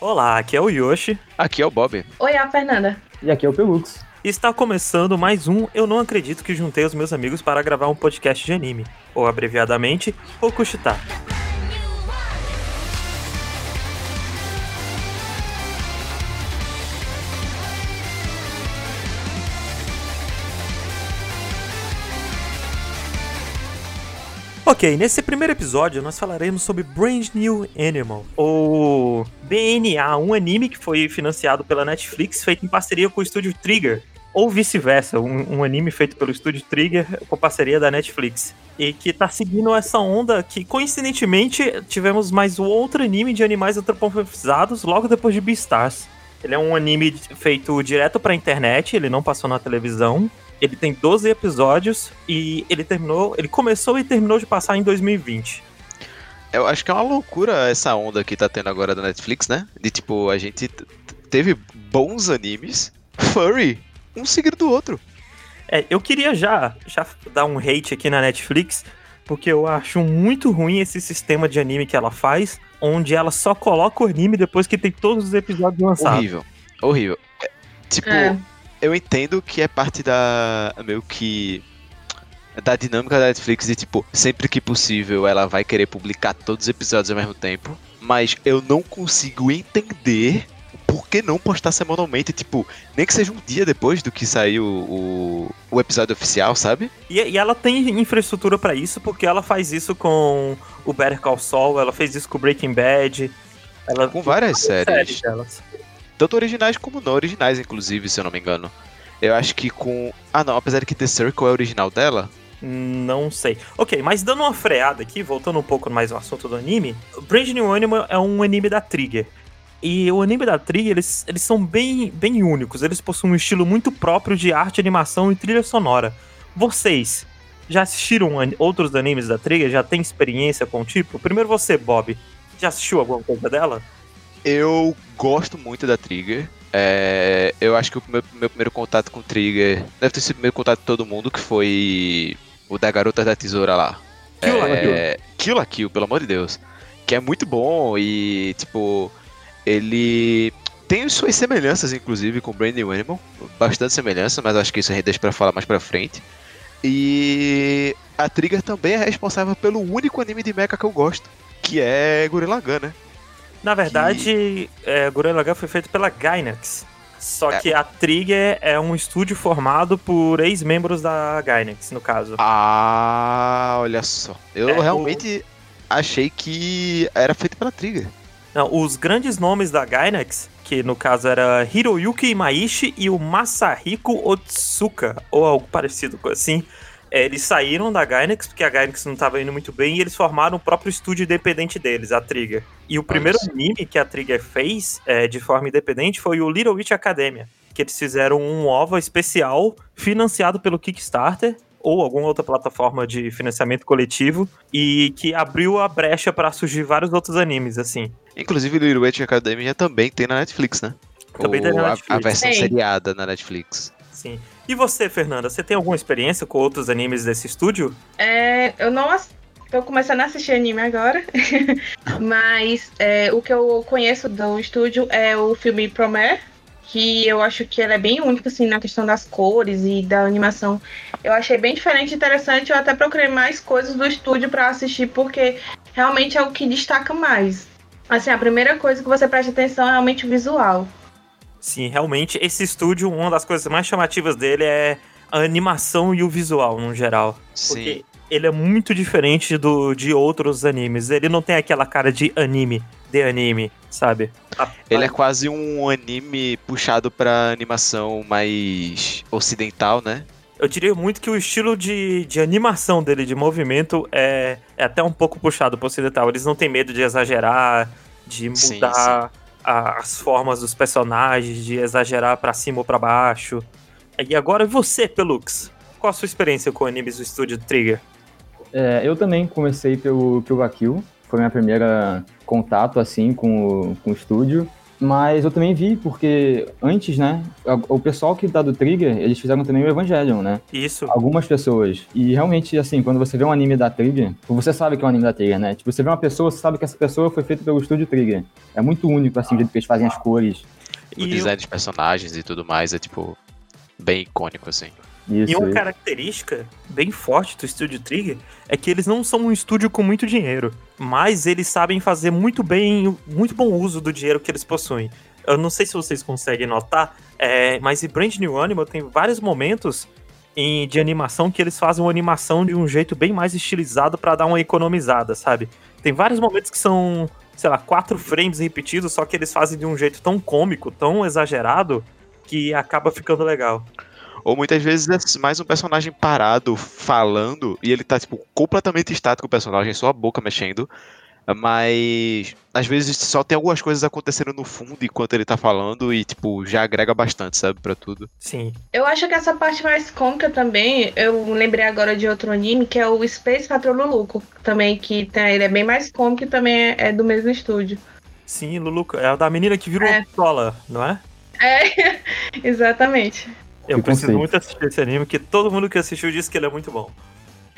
Olá, aqui é o Yoshi. Aqui é o Bob. Oi, é a Fernanda. E aqui é o Pelux. Está começando mais um Eu Não Acredito que Juntei os Meus Amigos para gravar um podcast de anime, ou abreviadamente, Okushita. Ok, nesse primeiro episódio nós falaremos sobre Brand New Animal, ou BNA, um anime que foi financiado pela Netflix, feito em parceria com o estúdio Trigger, ou vice-versa, um, um, anime feito pelo estúdio Trigger com parceria da Netflix. E que tá seguindo essa onda que, coincidentemente, tivemos mais outro anime de animais antropomorfizados logo depois de Beastars. Ele é um anime feito direto pra internet, ele não passou na televisão. Ele tem 12 episódios e ele terminou, ele começou e terminou de passar em 2020. Eu acho que é uma loucura essa onda que tá tendo agora da Netflix, né? De tipo, a gente teve bons animes, furry, um seguido do outro. É, eu queria já, já dar um hate aqui na Netflix, porque eu acho muito ruim esse sistema de anime que ela faz, onde ela só coloca o anime depois que tem todos os episódios lançados. Horrível, horrível. É, tipo, é eu entendo que é parte da. meio que. da dinâmica da Netflix de tipo, sempre que possível ela vai querer publicar todos os episódios ao mesmo tempo. Mas eu não consigo entender por que não postar semanalmente, tipo, nem que seja um dia depois do que saiu o, o episódio oficial, sabe? E, e ela tem infraestrutura para isso, porque ela faz isso com o Better Call Saul, ela fez isso com Breaking Bad. Ela com várias séries. séries tanto originais como não originais, inclusive, se eu não me engano. Eu acho que com. Ah, não, apesar de que The Circle é original dela. Não sei. Ok, mas dando uma freada aqui, voltando um pouco mais ao assunto do anime, Brand New Animal é um anime da Trigger. E o anime da Trigger, eles, eles são bem, bem únicos. Eles possuem um estilo muito próprio de arte, animação e trilha sonora. Vocês já assistiram outros animes da Trigger? Já tem experiência com o tipo? Primeiro você, Bob. Já assistiu alguma coisa dela? Eu gosto muito da Trigger. É, eu acho que o meu, meu, primeiro contato com Trigger deve ter sido o primeiro contato de todo mundo, que foi o da Garota da Tesoura lá. Kill é, Kill la Kill, pelo amor de Deus. Que é muito bom e, tipo, ele tem suas semelhanças, inclusive, com Brand Animal. Bastante semelhança, mas acho que isso a gente deixa pra falar mais pra frente. E a Trigger também é responsável pelo único anime de mecha que eu gosto, que é Gurren Lagann, né? Na verdade, que... é, Gurren Lagann foi feito pela Gainax. Só é. que a Trigger é um estúdio formado por ex-membros da Gainax, no caso. Ah, olha só. Eu é, realmente o... achei que era feito pela Trigger. Não, os grandes nomes da Gainax, que no caso era Hiroyuki Imaishi e o Masahiko Otsuka, ou algo parecido assim, é, eles saíram da Gainax, porque a Gainax não estava indo muito bem, e eles formaram o próprio estúdio independente deles, a Trigger. E o primeiro Nossa. anime que a Trigger fez é, de forma independente foi o Little Witch Academia, que eles fizeram um OVA especial financiado pelo Kickstarter, ou alguma outra plataforma de financiamento coletivo, e que abriu a brecha para surgir vários outros animes, assim. Inclusive, Little Witch Academia também tem na Netflix, né? Também tem na Netflix. A, a versão seriada na Netflix. Sim. E você, Fernanda, você tem alguma experiência com outros animes desse estúdio? É, eu não Tô começando a assistir anime agora, mas é, o que eu conheço do estúdio é o filme Promare, que eu acho que ele é bem único, assim, na questão das cores e da animação. Eu achei bem diferente e interessante, eu até procurei mais coisas do estúdio para assistir, porque realmente é o que destaca mais. Assim, a primeira coisa que você presta atenção é realmente o visual. Sim, realmente, esse estúdio, uma das coisas mais chamativas dele é a animação e o visual, no geral. Sim. Porque ele é muito diferente do, de outros animes. Ele não tem aquela cara de anime, de anime, sabe? Ele é quase um anime puxado pra animação mais ocidental, né? Eu diria muito que o estilo de, de animação dele, de movimento, é, é até um pouco puxado pro ocidental. Eles não têm medo de exagerar, de mudar sim, sim. A, as formas dos personagens, de exagerar para cima ou para baixo. E agora você, Pelux, qual a sua experiência com animes do estúdio Trigger? É, eu também comecei pelo Kill Kill, foi minha primeira contato assim com o, com o estúdio. Mas eu também vi, porque antes, né, o pessoal que tá do Trigger, eles fizeram também o Evangelion, né? Isso. Algumas pessoas. E realmente, assim, quando você vê um anime da Trigger, você sabe que é um anime da Trigger, né? Tipo, você vê uma pessoa, você sabe que essa pessoa foi feita pelo estúdio Trigger. É muito único, assim, o jeito que eles fazem as cores. O e design eu... de personagens e tudo mais é, tipo, bem icônico, assim. Isso, e uma isso. característica bem forte do estúdio Trigger é que eles não são um estúdio com muito dinheiro, mas eles sabem fazer muito bem, muito bom uso do dinheiro que eles possuem. Eu não sei se vocês conseguem notar, é, mas em Brand New Animal tem vários momentos em, de animação que eles fazem uma animação de um jeito bem mais estilizado para dar uma economizada, sabe? Tem vários momentos que são, sei lá, quatro frames repetidos, só que eles fazem de um jeito tão cômico, tão exagerado, que acaba ficando legal. Ou muitas vezes é mais um personagem parado, falando, e ele tá, tipo, completamente estático o personagem, só a boca mexendo. Mas às vezes só tem algumas coisas acontecendo no fundo enquanto ele tá falando e, tipo, já agrega bastante, sabe, pra tudo. Sim. Eu acho que essa parte mais cômica também, eu lembrei agora de outro anime, que é o Space Patrol Luluco, também, que tem, ele é bem mais cômico e também é, é do mesmo estúdio. Sim, Luluco, é a da menina que virou é. uma pistola, não é? É, exatamente. Eu preciso muito assistir esse anime, porque todo mundo que assistiu disse que ele é muito bom.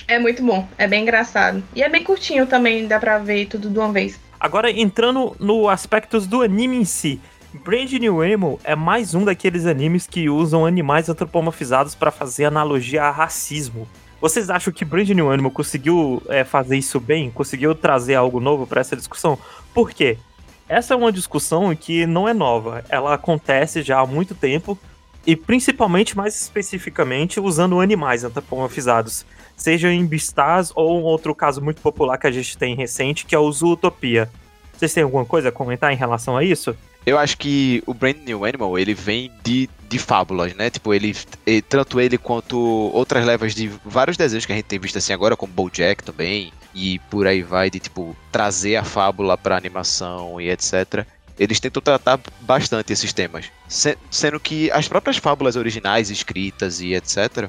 É muito bom, é bem engraçado. E é bem curtinho também, dá pra ver tudo de uma vez. Agora, entrando no aspectos do anime em si. Brand New Animal é mais um daqueles animes que usam animais antropomorfizados para fazer analogia a racismo. Vocês acham que Brand New Animal conseguiu é, fazer isso bem? Conseguiu trazer algo novo para essa discussão? Por quê? Essa é uma discussão que não é nova. Ela acontece já há muito tempo e principalmente, mais especificamente, usando animais antropomorfizados, seja em Beastars ou um outro caso muito popular que a gente tem recente, que é o Zootopia. Vocês têm alguma coisa a comentar em relação a isso? Eu acho que o Brand New Animal, ele vem de, de fábulas, né? Tipo, ele, ele, tanto ele quanto outras levas de vários desenhos que a gente tem visto assim agora, como BoJack também, e por aí vai, de tipo, trazer a fábula pra animação e etc eles tentam tratar bastante esses temas. Sendo que as próprias fábulas originais, escritas e etc.,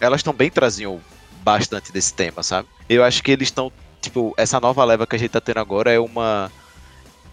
elas também traziam bastante desse tema, sabe? Eu acho que eles estão, tipo, essa nova leva que a gente tá tendo agora é uma.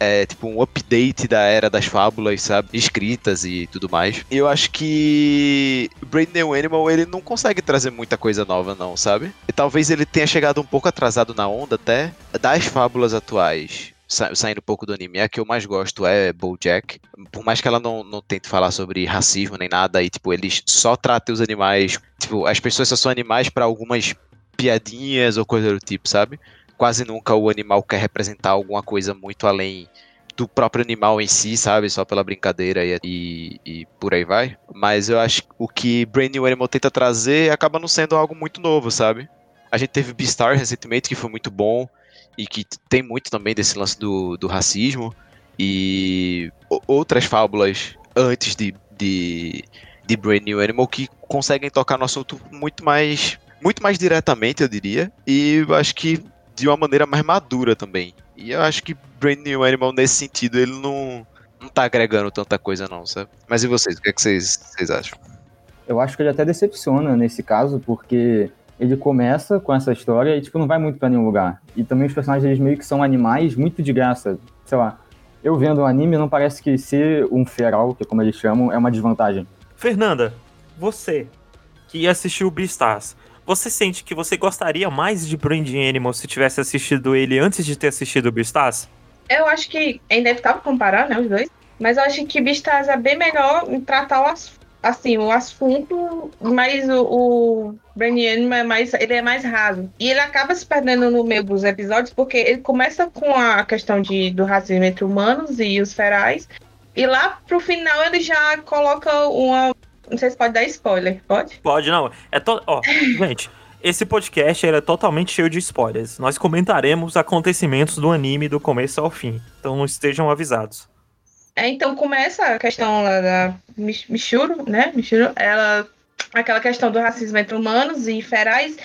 É tipo um update da era das fábulas, sabe? Escritas e tudo mais. E eu acho que Brain New Animal ele não consegue trazer muita coisa nova, não, sabe? E talvez ele tenha chegado um pouco atrasado na onda até das fábulas atuais sa saindo um pouco do anime, a que eu mais gosto é BoJack. Por mais que ela não, não tente falar sobre racismo nem nada, e tipo, eles só tratam os animais, tipo, as pessoas só são animais para algumas piadinhas ou coisa do tipo, sabe? Quase nunca o animal quer representar alguma coisa muito além do próprio animal em si, sabe? Só pela brincadeira e, e, e, por aí vai. Mas eu acho que o que Brain New Animal tenta trazer acaba não sendo algo muito novo, sabe? A gente teve Beastar recentemente, que foi muito bom e que tem muito também desse lance do, do racismo e outras fábulas antes de, de, de Brand New Animal que conseguem tocar no assunto muito mais muito mais diretamente, eu diria, e eu acho que de uma maneira mais madura também. E eu acho que Brand New Animal nesse sentido ele não não tá agregando tanta coisa não, sabe? Mas e vocês, o que, é que vocês, vocês acham? Eu acho que ele até decepciona nesse caso, porque ele começa com essa história e, tipo, não vai muito para nenhum lugar. E também os personagens, eles meio que são animais muito de graça. Sei lá, eu vendo o anime, não parece que ser um feral, que é como eles chamam, é uma desvantagem. Fernanda, você que assistiu Beastars, você sente que você gostaria mais de Brand Animal se tivesse assistido ele antes de ter assistido Beastars? Eu acho que é inevitável comparar, né, os dois. Mas eu acho que Beastars é bem melhor em tratar o assim, o assunto, mas o, o Braniano é mais, ele é mais raso. E ele acaba se perdendo no meio dos episódios, porque ele começa com a questão de, do racismo entre humanos e os ferais, e lá pro final ele já coloca uma. Não sei se pode dar spoiler, pode? Pode, não. É to... Ó, gente. Esse podcast é totalmente cheio de spoilers. Nós comentaremos acontecimentos do anime do começo ao fim. Então estejam avisados. É, então começa a questão lá da Michuro, né? Michuro, ela. Aquela questão do racismo entre humanos e ferais.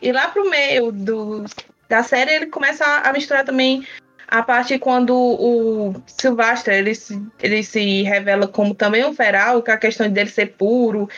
E lá pro meio do, da série ele começa a misturar também a parte quando o Sylvester ele se, ele se revela como também um feral, com a questão dele ser puro,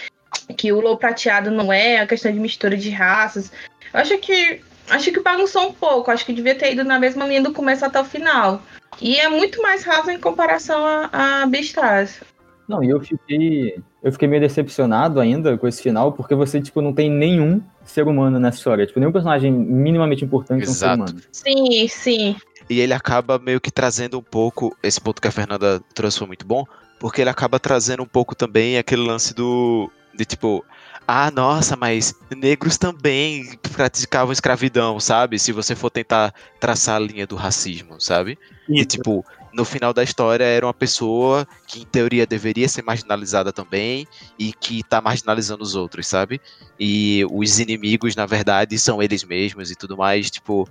que o lobo prateado não é, a questão de mistura de raças. Eu acho que acho que bagunçou um pouco. Acho que devia ter ido na mesma linha do começo até o final. E é muito mais raso em comparação a, a Beastars. Não, e eu fiquei. Eu fiquei meio decepcionado ainda com esse final, porque você, tipo, não tem nenhum ser humano nessa história. Tipo, nenhum personagem minimamente importante Exato. é um ser humano. Sim, sim. E ele acaba meio que trazendo um pouco. Esse ponto que a Fernanda trouxe foi muito bom, porque ele acaba trazendo um pouco também aquele lance do. De tipo, ah, nossa, mas negros também praticavam escravidão, sabe? Se você for tentar traçar a linha do racismo, sabe? Isso. E tipo, no final da história era uma pessoa que em teoria deveria ser marginalizada também e que tá marginalizando os outros, sabe? E os inimigos, na verdade, são eles mesmos e tudo mais, tipo,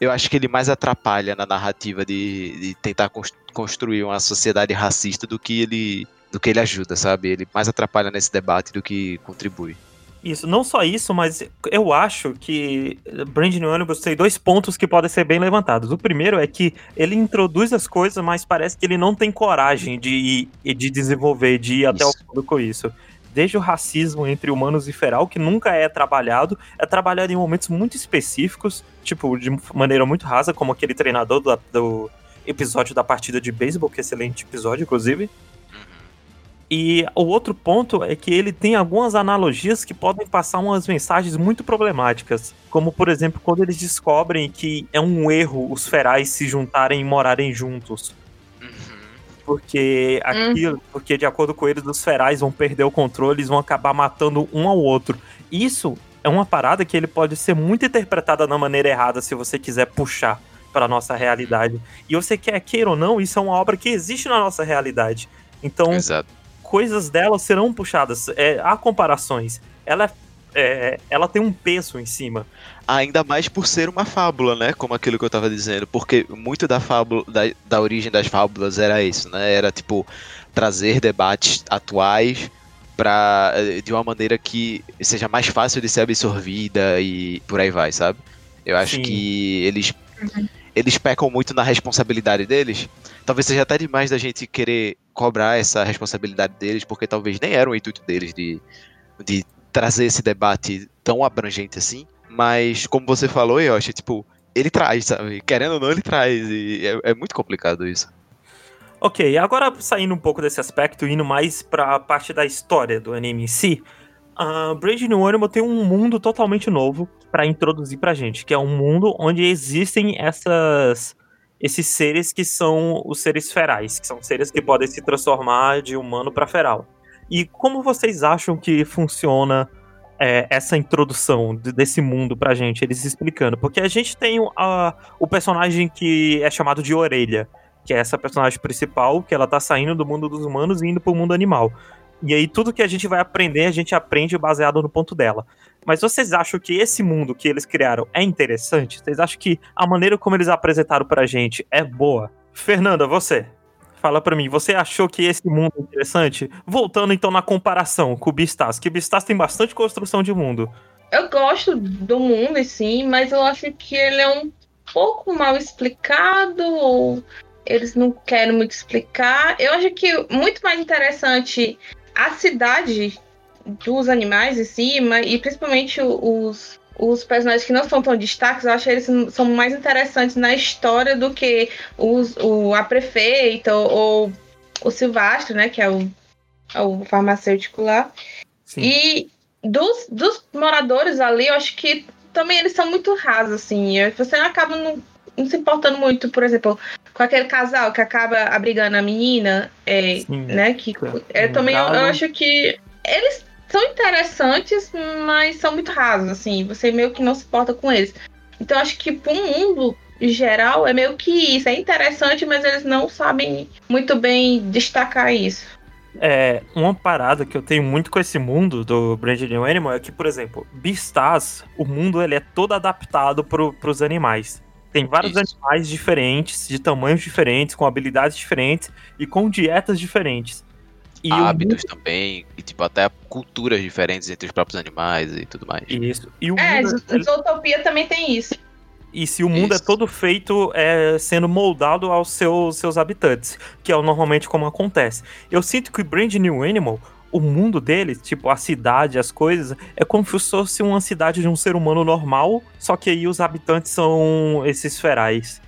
eu acho que ele mais atrapalha na narrativa de, de tentar construir uma sociedade racista do que ele do que ele ajuda, sabe? Ele mais atrapalha nesse debate do que contribui. Isso, não só isso, mas eu acho que Brand New Ônibus tem dois pontos que podem ser bem levantados. O primeiro é que ele introduz as coisas, mas parece que ele não tem coragem de, de desenvolver, de ir até o fundo com isso. Desde o racismo entre humanos e feral, que nunca é trabalhado, é trabalhado em momentos muito específicos, tipo, de maneira muito rasa, como aquele treinador do, do episódio da partida de beisebol, que é excelente episódio, inclusive. E o outro ponto é que ele tem algumas analogias que podem passar umas mensagens muito problemáticas. Como, por exemplo, quando eles descobrem que é um erro os ferais se juntarem e morarem juntos. Uhum. Porque aquilo, uhum. porque de acordo com eles, os ferais vão perder o controle, eles vão acabar matando um ao outro. Isso é uma parada que ele pode ser muito interpretada da maneira errada se você quiser puxar para nossa realidade. E você quer queira ou não, isso é uma obra que existe na nossa realidade. Então, Exato coisas dela serão puxadas. É, há comparações. Ela, é, ela tem um peso em cima. Ainda mais por ser uma fábula, né? Como aquilo que eu tava dizendo. Porque muito da fábula, da, da origem das fábulas era isso, né? Era tipo trazer debates atuais para de uma maneira que seja mais fácil de ser absorvida e por aí vai, sabe? Eu acho Sim. que eles uhum. eles pecam muito na responsabilidade deles. Talvez seja até demais da gente querer cobrar essa responsabilidade deles, porque talvez nem era o intuito deles de, de trazer esse debate tão abrangente assim. Mas, como você falou, acho, tipo, ele traz, sabe? Querendo ou não, ele traz. E é, é muito complicado isso. Ok, agora saindo um pouco desse aspecto, indo mais pra parte da história do anime em si, uh, Brave New Animal tem um mundo totalmente novo para introduzir pra gente, que é um mundo onde existem essas esses seres que são os seres ferais, que são seres que podem se transformar de humano para feral. E como vocês acham que funciona é, essa introdução desse mundo pra gente, eles explicando? Porque a gente tem a, o personagem que é chamado de Orelha, que é essa personagem principal, que ela tá saindo do mundo dos humanos e indo pro mundo animal. E aí tudo que a gente vai aprender, a gente aprende baseado no ponto dela. Mas vocês acham que esse mundo que eles criaram é interessante? Vocês acham que a maneira como eles apresentaram pra gente é boa? Fernanda, você. Fala pra mim, você achou que esse mundo é interessante? Voltando então na comparação com o Beastars, que o Beastars tem bastante construção de mundo. Eu gosto do mundo, sim, mas eu acho que ele é um pouco mal explicado, ou eles não querem muito explicar. Eu acho que muito mais interessante a cidade dos animais em cima, e principalmente os, os personagens que não são tão destaques, eu acho que eles são mais interessantes na história do que os, o, a prefeita ou, ou o Silvestre, né? Que é o, é o farmacêutico lá. Sim. E dos, dos moradores ali, eu acho que também eles são muito rasos, assim. Você acaba não, não se importando muito, por exemplo, com aquele casal que acaba abrigando a menina, é, Sim, né? Que é, também eu, eu acho que eles são interessantes, mas são muito rasos, assim. Você meio que não se porta com eles. Então acho que para um mundo geral é meio que isso. É interessante, mas eles não sabem muito bem destacar isso. É, uma parada que eu tenho muito com esse mundo do Brand New Animal é que, por exemplo, Beastars, o mundo ele é todo adaptado para os animais. Tem vários Isso. animais diferentes, de tamanhos diferentes, com habilidades diferentes e com dietas diferentes. E hábitos mundo... também, e tipo, até culturas diferentes entre os próprios animais e tudo mais. Isso. E o é, mundo... Zootopia também tem isso. E se o mundo é isso. é todo feito é, sendo moldado aos seus, seus habitantes, que é normalmente como acontece. Eu sinto que o Brand New Animal, o mundo deles, tipo, a cidade, as coisas, é como se fosse uma cidade de um ser humano normal, só que aí os habitantes são esses ferais.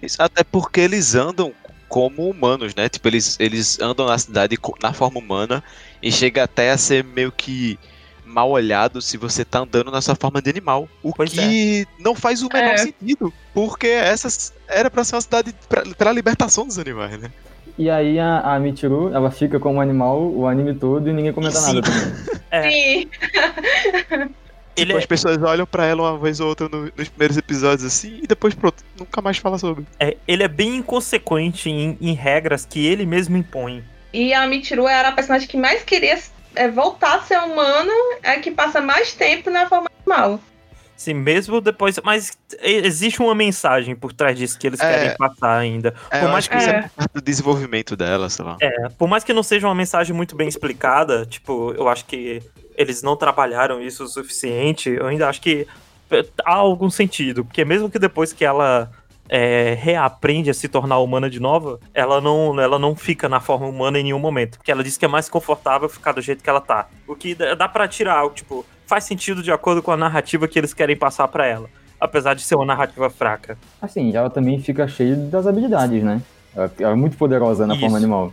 Isso, até porque eles andam como humanos, né? Tipo, eles, eles andam na cidade na forma humana e chega até a ser meio que mal olhado se você tá andando nessa forma de animal. O pois que é. não faz o menor é. sentido, porque essa era pra ser uma cidade pra, pra libertação dos animais, né? E aí a, a Michiru, ela fica como animal o anime todo e ninguém comenta Sim. nada também. É. Sim. Tipo, é... as pessoas olham para ela uma vez ou outra no, nos primeiros episódios assim e depois pronto, nunca mais fala sobre. É, ele é bem inconsequente em, em regras que ele mesmo impõe. E a Michiru era a personagem que mais queria é, voltar a ser humano, é que passa mais tempo na forma animal. Sim, mesmo depois. Mas existe uma mensagem por trás disso que eles é, querem passar ainda. É, por mais que. É. do desenvolvimento dela, sei lá. É, por mais que não seja uma mensagem muito bem explicada, tipo, eu acho que eles não trabalharam isso o suficiente, eu ainda acho que há algum sentido. Porque mesmo que depois que ela é, reaprende a se tornar humana de novo, ela não, ela não fica na forma humana em nenhum momento. Porque ela diz que é mais confortável ficar do jeito que ela tá. O que dá para tirar, tipo, faz sentido de acordo com a narrativa que eles querem passar para ela. Apesar de ser uma narrativa fraca. Assim, ela também fica cheia das habilidades, né? Ela é muito poderosa na Isso. forma animal.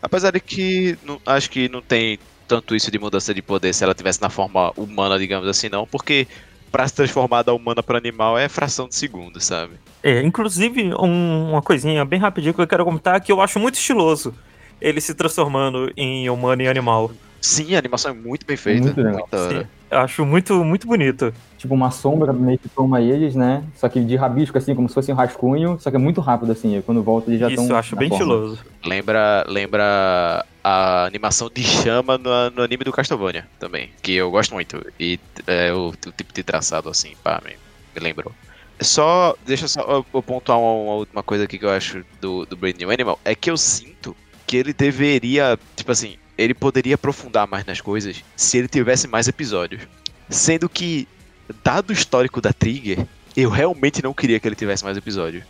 Apesar de que não, acho que não tem tanto isso de mudança de poder se ela tivesse na forma humana, digamos assim, não, porque para se transformar da humana para animal é fração de segundo, sabe? É, inclusive, um, uma coisinha bem rapidinho que eu quero comentar que eu acho muito estiloso ele se transformando em humano e animal. Sim, a animação é muito bem feita. Muito legal. Eu acho muito, muito bonito. Tipo, uma sombra meio que toma eles, né? Só que de rabisco, assim, como se fosse um rascunho, só que é muito rápido, assim. Quando volta eles já estão. Isso, eu acho bem forma. estiloso. Lembra, lembra a animação de chama no, no, anime do Castlevania também, que eu gosto muito. E é, o, o tipo de traçado, assim, pá, me, me lembrou. Só, deixa só eu pontuar uma, uma, última coisa aqui que eu acho do, do Brand New Animal, é que eu sinto que ele deveria, tipo assim, ele poderia aprofundar mais nas coisas se ele tivesse mais episódios. Sendo que, dado o histórico da Trigger, eu realmente não queria que ele tivesse mais episódios.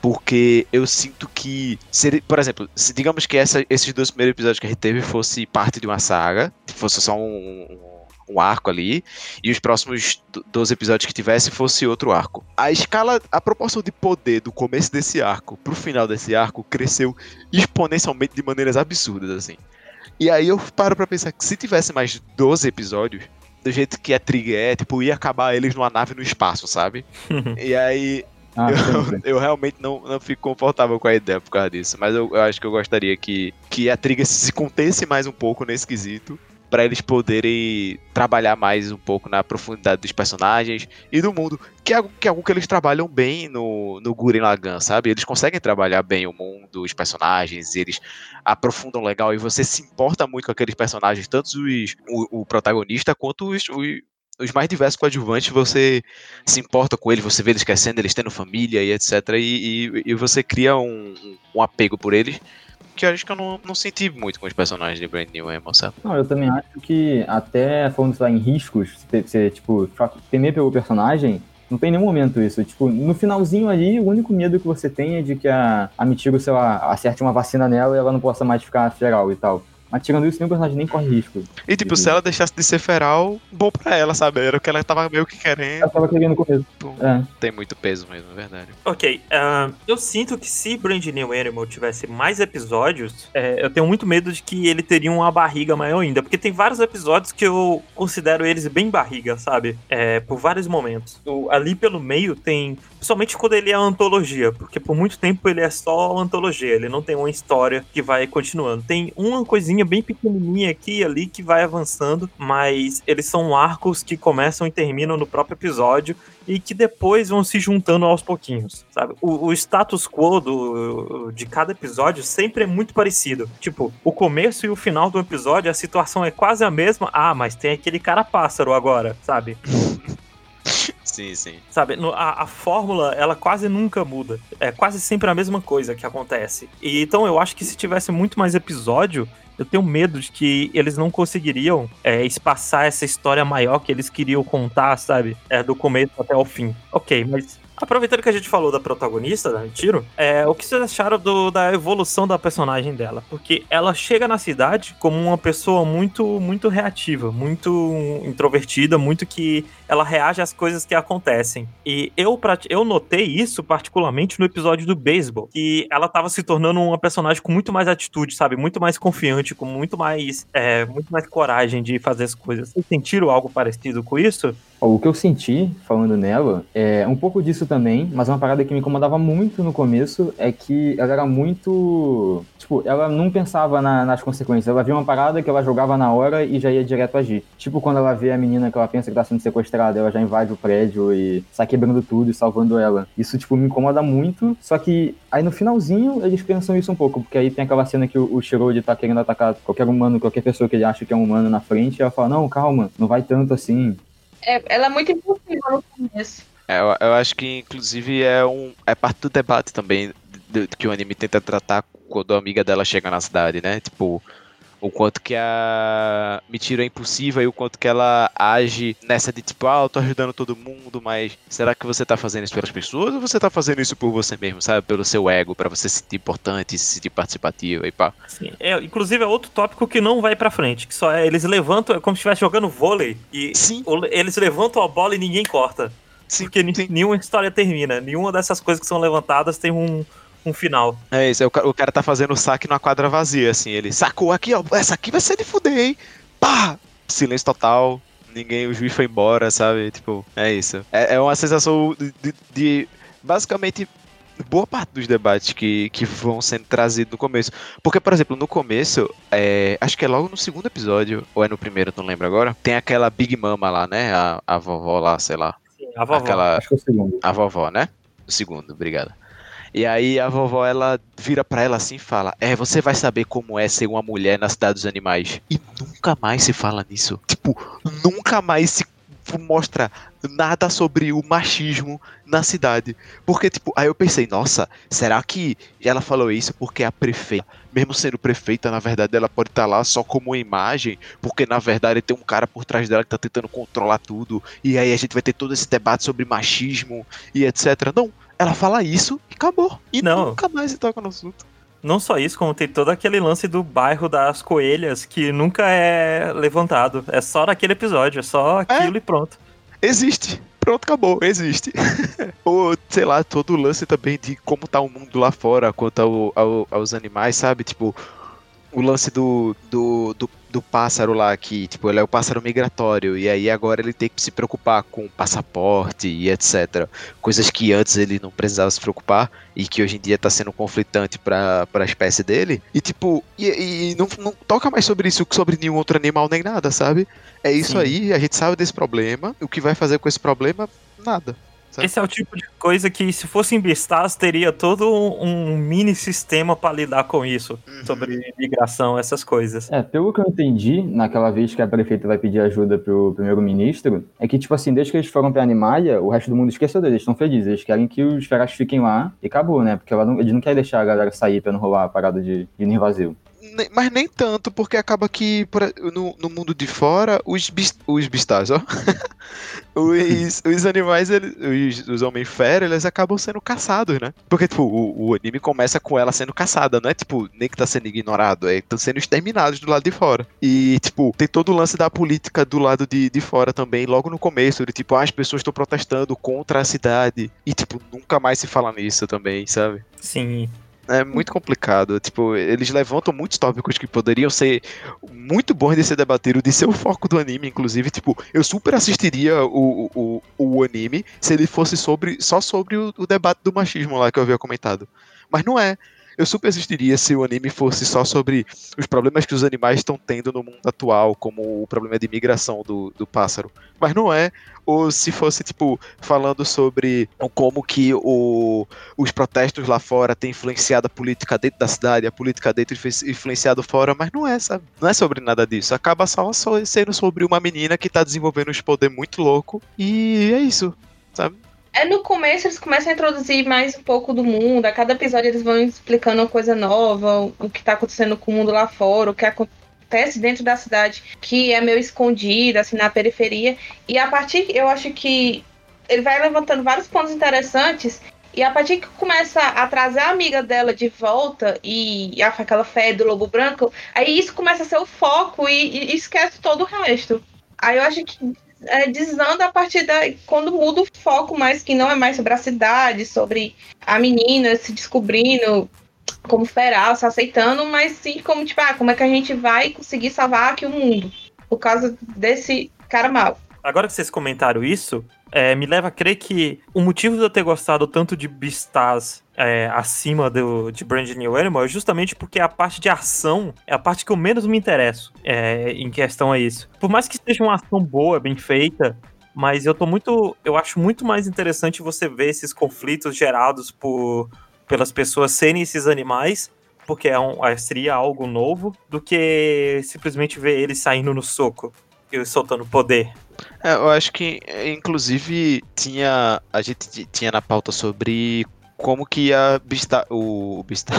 Porque eu sinto que, se por exemplo, se digamos que essa, esses dois primeiros episódios que a gente teve fosse parte de uma saga, fosse só um, um um arco ali, e os próximos 12 episódios que tivesse fosse outro arco. A escala, a proporção de poder do começo desse arco pro final desse arco cresceu exponencialmente de maneiras absurdas, assim. E aí eu paro pra pensar que se tivesse mais 12 episódios, do jeito que a Trigger é, tipo, ia acabar eles numa nave no espaço, sabe? e aí ah, eu, eu, realmente não, não fico confortável com a ideia por causa disso. Mas eu, eu, acho que eu gostaria que, que a Trigger se contesse mais um pouco nesse quesito para eles poderem trabalhar mais um pouco na profundidade dos personagens e do mundo, que é algo que, é algo que eles trabalham bem no, no Gurren Lagann, sabe? Eles conseguem trabalhar bem o mundo, os personagens, eles aprofundam legal e você se importa muito com aqueles personagens, tanto os, o, o protagonista quanto os, os os mais diversos coadjuvantes, você se importa com eles, você vê eles crescendo, eles tendo família e etc. E, e, e você cria um, um, apego por eles que eu acho que eu não, não senti muito com os personagens de Brand New Emo, sabe? Não, eu também acho que até falando lá em riscos, você, tipo, temer pelo personagem, não tem nenhum momento isso. Tipo, no finalzinho ali, o único medo que você tem é de que a, a Mitigo, sei lá, acerte uma vacina nela e ela não possa mais ficar feral e tal. Mas tirando isso, nenhum personagem nem corre risco. E tipo, se ela deixasse de ser feral, bom pra ela, sabe? Era o que ela tava meio que querendo. Ela tava querendo comer. É. Tem muito peso mesmo, é verdade. Ok, uh, eu sinto que se Brand New Animal tivesse mais episódios, é, eu tenho muito medo de que ele teria uma barriga maior ainda. Porque tem vários episódios que eu considero eles bem barriga, sabe? É, por vários momentos. O, ali pelo meio tem. Principalmente quando ele é antologia, porque por muito tempo ele é só antologia, ele não tem uma história que vai continuando. Tem uma coisinha bem pequenininha aqui e ali que vai avançando, mas eles são arcos que começam e terminam no próprio episódio e que depois vão se juntando aos pouquinhos, sabe? O, o status quo do, de cada episódio sempre é muito parecido. Tipo, o começo e o final do episódio, a situação é quase a mesma. Ah, mas tem aquele cara pássaro agora, sabe? Sim, sim. Sabe, a, a, fórmula, ela quase nunca muda. É quase sempre a mesma coisa que acontece. E, então eu acho que se tivesse muito mais episódio, eu tenho medo de que eles não conseguiriam é, espaçar essa história maior que eles queriam contar, sabe? É, do começo até o fim. Ok, mas Aproveitando que a gente falou da protagonista, da Tiro, é, o que vocês acharam do, da evolução da personagem dela? Porque ela chega na cidade como uma pessoa muito, muito reativa, muito introvertida, muito que ela reage às coisas que acontecem. E eu, eu notei isso particularmente no episódio do beisebol, que ela tava se tornando uma personagem com muito mais atitude, sabe? Muito mais confiante, com muito mais, é, muito mais coragem de fazer as coisas. Vocês sentiram algo parecido com isso? O que eu senti falando nela é um pouco disso também, mas uma parada que me incomodava muito no começo é que ela era muito. Tipo, ela não pensava na, nas consequências. Ela via uma parada que ela jogava na hora e já ia direto agir. Tipo, quando ela vê a menina que ela pensa que tá sendo sequestrada, ela já invade o prédio e sai quebrando tudo e salvando ela. Isso, tipo, me incomoda muito. Só que aí no finalzinho eles pensam isso um pouco, porque aí tem aquela cena que o, o Shirode tá querendo atacar qualquer humano, qualquer pessoa que ele acha que é um humano na frente, e ela fala: Não, calma, não vai tanto assim. É, ela é muito impulsiva no começo. É, eu, eu, acho que, inclusive, é, um, é parte do debate também do, do que o anime tenta tratar quando a amiga dela chega na cidade, né? Tipo, o quanto que a Mitiro é impulsiva e o quanto que ela age nessa de tipo, ah, eu tô ajudando todo mundo, mas será que você tá fazendo isso pelas pessoas ou você tá fazendo isso por você mesmo, sabe? Pelo seu ego, para você se sentir importante, se sentir participativa e pá. Sim, é, inclusive é outro tópico que não vai pra frente, que só é, eles levantam, é como se estivesse jogando vôlei e Sim. eles levantam a bola e ninguém corta. Sim, porque sim. nenhuma história termina, nenhuma dessas coisas que são levantadas tem um um final. É isso, é, o, o cara tá fazendo o saque numa quadra vazia, assim, ele sacou aqui, ó, essa aqui vai ser de fuder, hein? Pá! Silêncio total, ninguém, o juiz foi embora, sabe? Tipo, é isso. É, é uma sensação de, de, de, basicamente boa parte dos debates que, que vão sendo trazidos no começo. Porque, por exemplo, no começo, é, acho que é logo no segundo episódio, ou é no primeiro, não lembro agora, tem aquela Big Mama lá, né? A, a vovó lá, sei lá. A vovó. Aquela, acho que é o segundo. A vovó, né? O segundo, obrigado. E aí a vovó ela vira para ela assim e fala: "É, você vai saber como é ser uma mulher na cidade dos animais". E nunca mais se fala nisso. Tipo, nunca mais se mostra nada sobre o machismo na cidade. Porque, tipo, aí eu pensei, nossa, será que ela falou isso porque a prefeita, mesmo sendo prefeita, na verdade ela pode estar tá lá só como imagem, porque na verdade tem um cara por trás dela que tá tentando controlar tudo, e aí a gente vai ter todo esse debate sobre machismo e etc. Não, ela fala isso e acabou. E não. nunca mais se toca no assunto. Não só isso, como tem todo aquele lance do bairro das coelhas que nunca é levantado. É só naquele episódio, é só aquilo é. e pronto. Existe. Pronto, acabou, existe. Ou, sei lá, todo o lance também de como tá o mundo lá fora quanto ao, ao, aos animais, sabe? Tipo, o lance do, do, do do pássaro lá que, tipo, ele é o pássaro migratório e aí agora ele tem que se preocupar com passaporte e etc. Coisas que antes ele não precisava se preocupar e que hoje em dia tá sendo conflitante para a espécie dele. E tipo, e, e, não, não toca mais sobre isso, sobre nenhum outro animal nem nada, sabe? É isso Sim. aí, a gente sabe desse problema. O que vai fazer com esse problema? Nada. Sabe? Esse é o tipo de coisa que, se fosse em Beastars, teria todo um mini sistema para lidar com isso, uhum. sobre migração, essas coisas. É, pelo que eu entendi, naquela vez que a prefeita vai pedir ajuda pro primeiro-ministro, é que, tipo assim, desde que eles foram pra Animalia, o resto do mundo esqueceu deles, estão felizes. Eles querem que os feras fiquem lá e acabou, né? Porque não, eles não querem deixar a galera sair pra não rolar a parada de, de invasivo mas nem tanto, porque acaba que no, no mundo de fora, os, bis, os bistas, ó. os, os animais, eles, os, os homens fera, eles acabam sendo caçados, né? Porque, tipo, o, o, anime começa com ela sendo caçada, não é tipo, nem que tá sendo ignorado, é estão sendo exterminados do lado de fora. E, tipo, tem todo o lance da política do lado de, de fora também, logo no começo, de tipo, ah, as pessoas estão protestando contra a cidade. E, tipo, nunca mais se fala nisso também, sabe? Sim. É muito complicado. Tipo, eles levantam muitos tópicos que poderiam ser muito bons de ser debatido, de ser o foco do anime, inclusive. Tipo, eu super assistiria o, o, o anime se ele fosse sobre só sobre o, o debate do machismo lá que eu havia comentado. Mas não é. Eu super assistiria se o anime fosse só sobre os problemas que os animais estão tendo no mundo atual, como o problema de migração do, do pássaro. Mas não é. Ou se fosse, tipo, falando sobre como que o, os protestos lá fora têm influenciado a política dentro da cidade, a política dentro influenciado fora, mas não é, sabe? Não é sobre nada disso. Acaba só, sendo sobre uma menina que tá desenvolvendo um poder muito louco. E é isso, sabe? É no começo eles começam a introduzir mais um pouco do mundo. A cada episódio eles vão explicando uma coisa nova, o que está acontecendo com o mundo lá fora, o que acontece dentro da cidade, que é meio escondido, assim, na periferia. E a partir, eu acho que ele vai levantando vários pontos interessantes e a partir que começa a trazer a amiga dela de volta e, e aquela fé do lobo branco, aí isso começa a ser o foco e, e esquece todo o resto. Aí eu acho que é, desanda a partir da. quando muda o foco mais, que não é mais sobre a cidade, sobre a menina se descobrindo como feral, se aceitando, mas sim como, tipo, ah, como é que a gente vai conseguir salvar aqui o mundo? Por causa desse cara mal. Agora que vocês comentaram isso, é, me leva a crer que o motivo de eu ter gostado tanto de Beastars é, acima do, de Brand New Animal é justamente porque a parte de ação é a parte que eu menos me interesso é, em questão a isso. Por mais que seja uma ação boa, bem feita, mas eu tô muito. Eu acho muito mais interessante você ver esses conflitos gerados por, pelas pessoas serem esses animais porque é um, seria algo novo, do que simplesmente ver eles saindo no soco e soltando poder. É, eu acho que, inclusive, tinha. A gente tinha na pauta sobre como que a Bista, o Bista,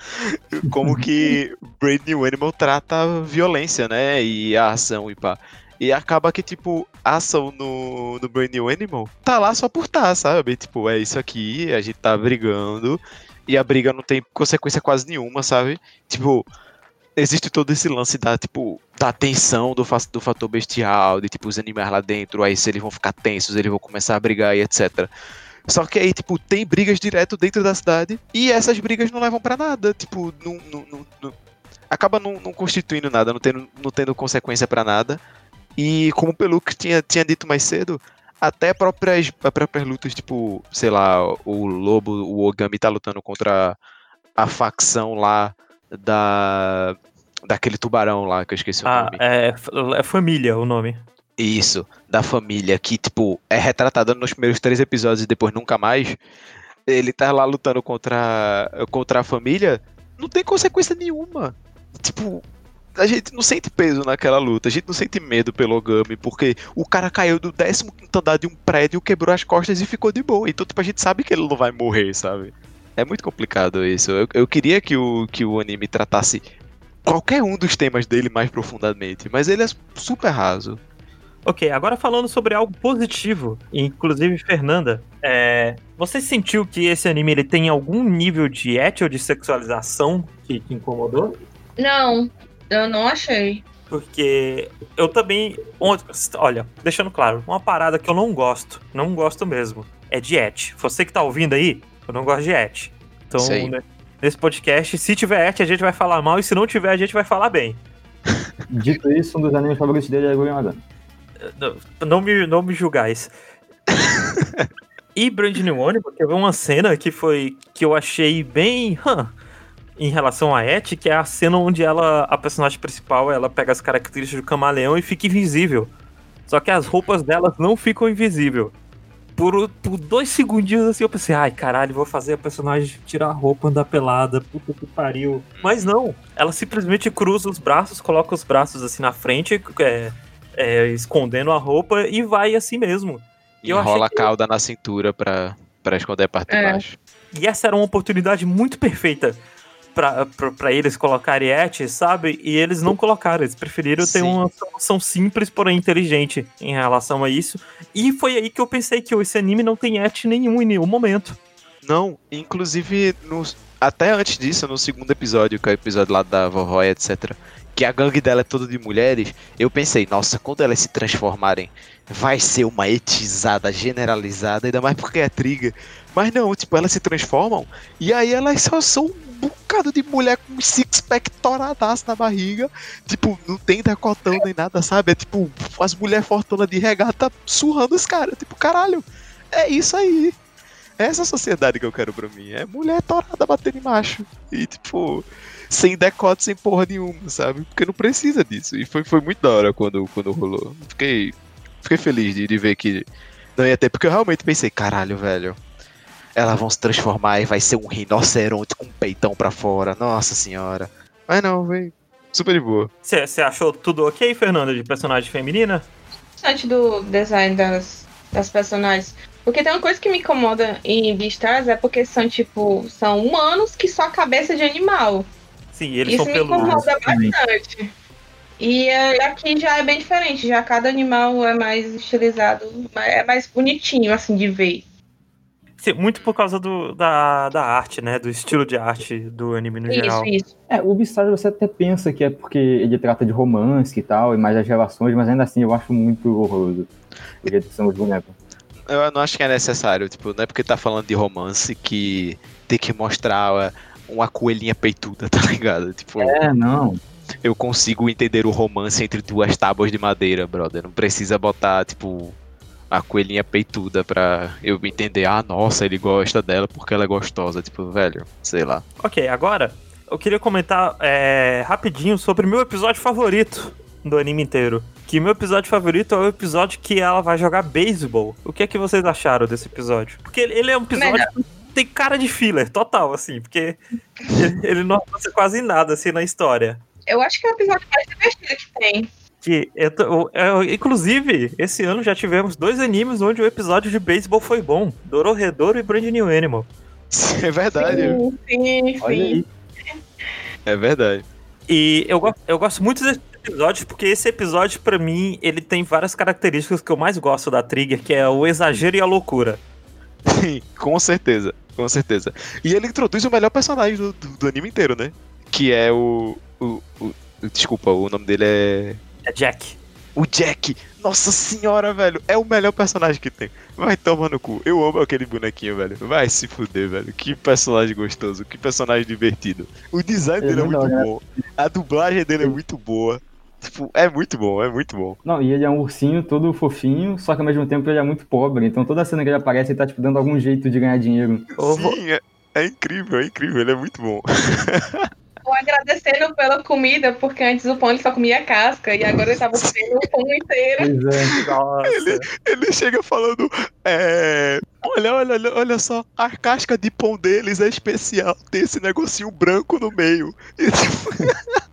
como que Brand New Animal trata a violência, né? E a ação e pá. E acaba que, tipo, a ação no, no Brand New Animal tá lá só por tá, sabe? Tipo, é isso aqui, a gente tá brigando e a briga não tem consequência quase nenhuma, sabe? Tipo, existe todo esse lance da, tipo, da tensão do, do fator bestial, de, tipo, os animais lá dentro, aí se eles vão ficar tensos, eles vão começar a brigar e etc. Só que aí, tipo, tem brigas direto dentro da cidade e essas brigas não levam para nada, tipo, não, não, não, acaba não, não, constituindo nada, não tendo, não tendo consequência para nada. E como o Peluk tinha, tinha dito mais cedo, até próprias, próprias lutas, tipo, sei lá, o Lobo, o Ogami tá lutando contra a facção lá da daquele tubarão lá, que eu esqueci o ah, nome. É, é Família o nome. Isso, da família, que, tipo, é retratada nos primeiros três episódios e depois nunca mais. Ele tá lá lutando contra, contra a família, não tem consequência nenhuma. Tipo, a gente não sente peso naquela luta, a gente não sente medo pelo Ogami, porque o cara caiu do 15 andar de um prédio, quebrou as costas e ficou de boa. Então, tipo, a gente sabe que ele não vai morrer, sabe? É muito complicado isso. Eu, eu queria que o, que o anime tratasse qualquer um dos temas dele mais profundamente, mas ele é super raso. Ok, agora falando sobre algo positivo, inclusive Fernanda, é, você sentiu que esse anime ele tem algum nível de ética ou de sexualização que te incomodou? Não, eu não achei. Porque eu também. Olha, deixando claro, uma parada que eu não gosto, não gosto mesmo, é de et. Você que tá ouvindo aí, eu não gosto de et. Então, né, nesse podcast, se tiver et, a gente vai falar mal, e se não tiver, a gente vai falar bem. Dito isso, um dos animes favoritos dele é Gurren Lagann. Não, não, me, não me julgais. e Brand New Animal teve uma cena que foi que eu achei bem huh, em relação a Et, que é a cena onde ela, a personagem principal, ela pega as características do camaleão e fica invisível. Só que as roupas delas não ficam invisível. Por, por dois segundinhos assim eu pensei, ai caralho, vou fazer a personagem tirar a roupa, andar pelada, puta que pariu. Mas não, ela simplesmente cruza os braços, coloca os braços assim na frente, é, é, escondendo a roupa e vai assim mesmo. E Enrola a cauda que... na cintura pra, pra esconder a parte é. de baixo. E essa era uma oportunidade muito perfeita para eles colocarem et, sabe? E eles não colocaram, eles preferiram Sim. ter uma solução simples, porém inteligente em relação a isso. E foi aí que eu pensei que esse anime não tem et nenhum em nenhum momento. Não, inclusive no, até antes disso, no segundo episódio, que é o episódio lá da Vovó, etc que a gangue dela é toda de mulheres, eu pensei, nossa, quando elas se transformarem, vai ser uma etizada generalizada, ainda mais porque é triga. Mas não, tipo, elas se transformam e aí elas só são um bocado de mulher com six-pack toradaço na barriga. Tipo, não tem decotão nem nada, sabe? É tipo, as mulheres fortunas de regata surrando os caras. Tipo, caralho, é isso aí. É essa sociedade que eu quero pra mim. É mulher torada batendo em macho. E tipo, sem decote, sem porra nenhuma, sabe? Porque não precisa disso. E foi, foi muito da hora quando, quando rolou. Fiquei, fiquei feliz de, de ver que não ia ter, porque eu realmente pensei, caralho, velho. Elas vão se transformar e vai ser um rinoceronte com um peitão pra fora. Nossa senhora. Mas não, veio super de boa. Você achou tudo ok, Fernanda, de personagem feminina? Antes do design das, das personagens. Porque tem uma coisa que me incomoda em Beastars é porque são, tipo, são humanos que só a cabeça de animal. Sim, eles Isso são peludos. Isso me incomoda bastante. E é, aqui já é bem diferente, já cada animal é mais estilizado, é mais bonitinho, assim, de ver. Sim, muito por causa do, da, da arte, né? Do estilo de arte do anime no isso, geral. Isso, isso. É, o Beastars você até pensa que é porque ele trata de romance e tal, e mais as relações, mas ainda assim eu acho muito horroroso o jeito que são os bonecos. Eu não acho que é necessário, tipo, não é porque tá falando de romance que tem que mostrar uma coelhinha peituda, tá ligado? Tipo, é, não. Eu consigo entender o romance entre duas tábuas de madeira, brother. Não precisa botar, tipo, a coelhinha peituda pra eu entender, ah, nossa, ele gosta dela porque ela é gostosa. Tipo, velho, sei lá. Ok, agora eu queria comentar é, rapidinho sobre o meu episódio favorito do anime inteiro. Que meu episódio favorito é o episódio que ela vai jogar beisebol. O que é que vocês acharam desse episódio? Porque ele é um episódio Melhor. Tem cara de filler, total, assim, porque ele, ele não acontece quase nada, assim, na história. Eu acho que é o episódio mais divertido que tem que eu, eu, eu, inclusive, esse ano já tivemos dois animes onde o episódio de beisebol foi bom. Dororedoro e Brand New Animal. É verdade. Sim, sim, sim. É verdade. E eu, eu gosto muito desse episódio porque esse episódio, para mim, ele tem várias características que eu mais gosto da Trigger, que é o exagero e a loucura. Sim, com certeza, com certeza. E ele introduz o melhor personagem do, do, do anime inteiro, né? Que é o, o, o. Desculpa, o nome dele é. É Jack. O Jack, nossa senhora, velho, é o melhor personagem que tem. Vai tomar no cu. Eu amo aquele bonequinho, velho. Vai se fuder, velho. Que personagem gostoso, que personagem divertido. O design dele é, muito né? bom. A dublagem dele é muito boa. Tipo, é muito bom, é muito bom. Não, e ele é um ursinho todo fofinho, só que ao mesmo tempo ele é muito pobre. Então toda cena que ele aparece, ele tá, tipo, dando algum jeito de ganhar dinheiro. Sim, é, é incrível, é incrível, ele é muito bom. agradecendo pela comida, porque antes o pão ele só comia casca e agora ele tava comendo o pão inteiro. É. Ele, ele chega falando: é, olha, olha, olha só, a casca de pão deles é especial, tem esse negocinho branco no meio. E, tipo,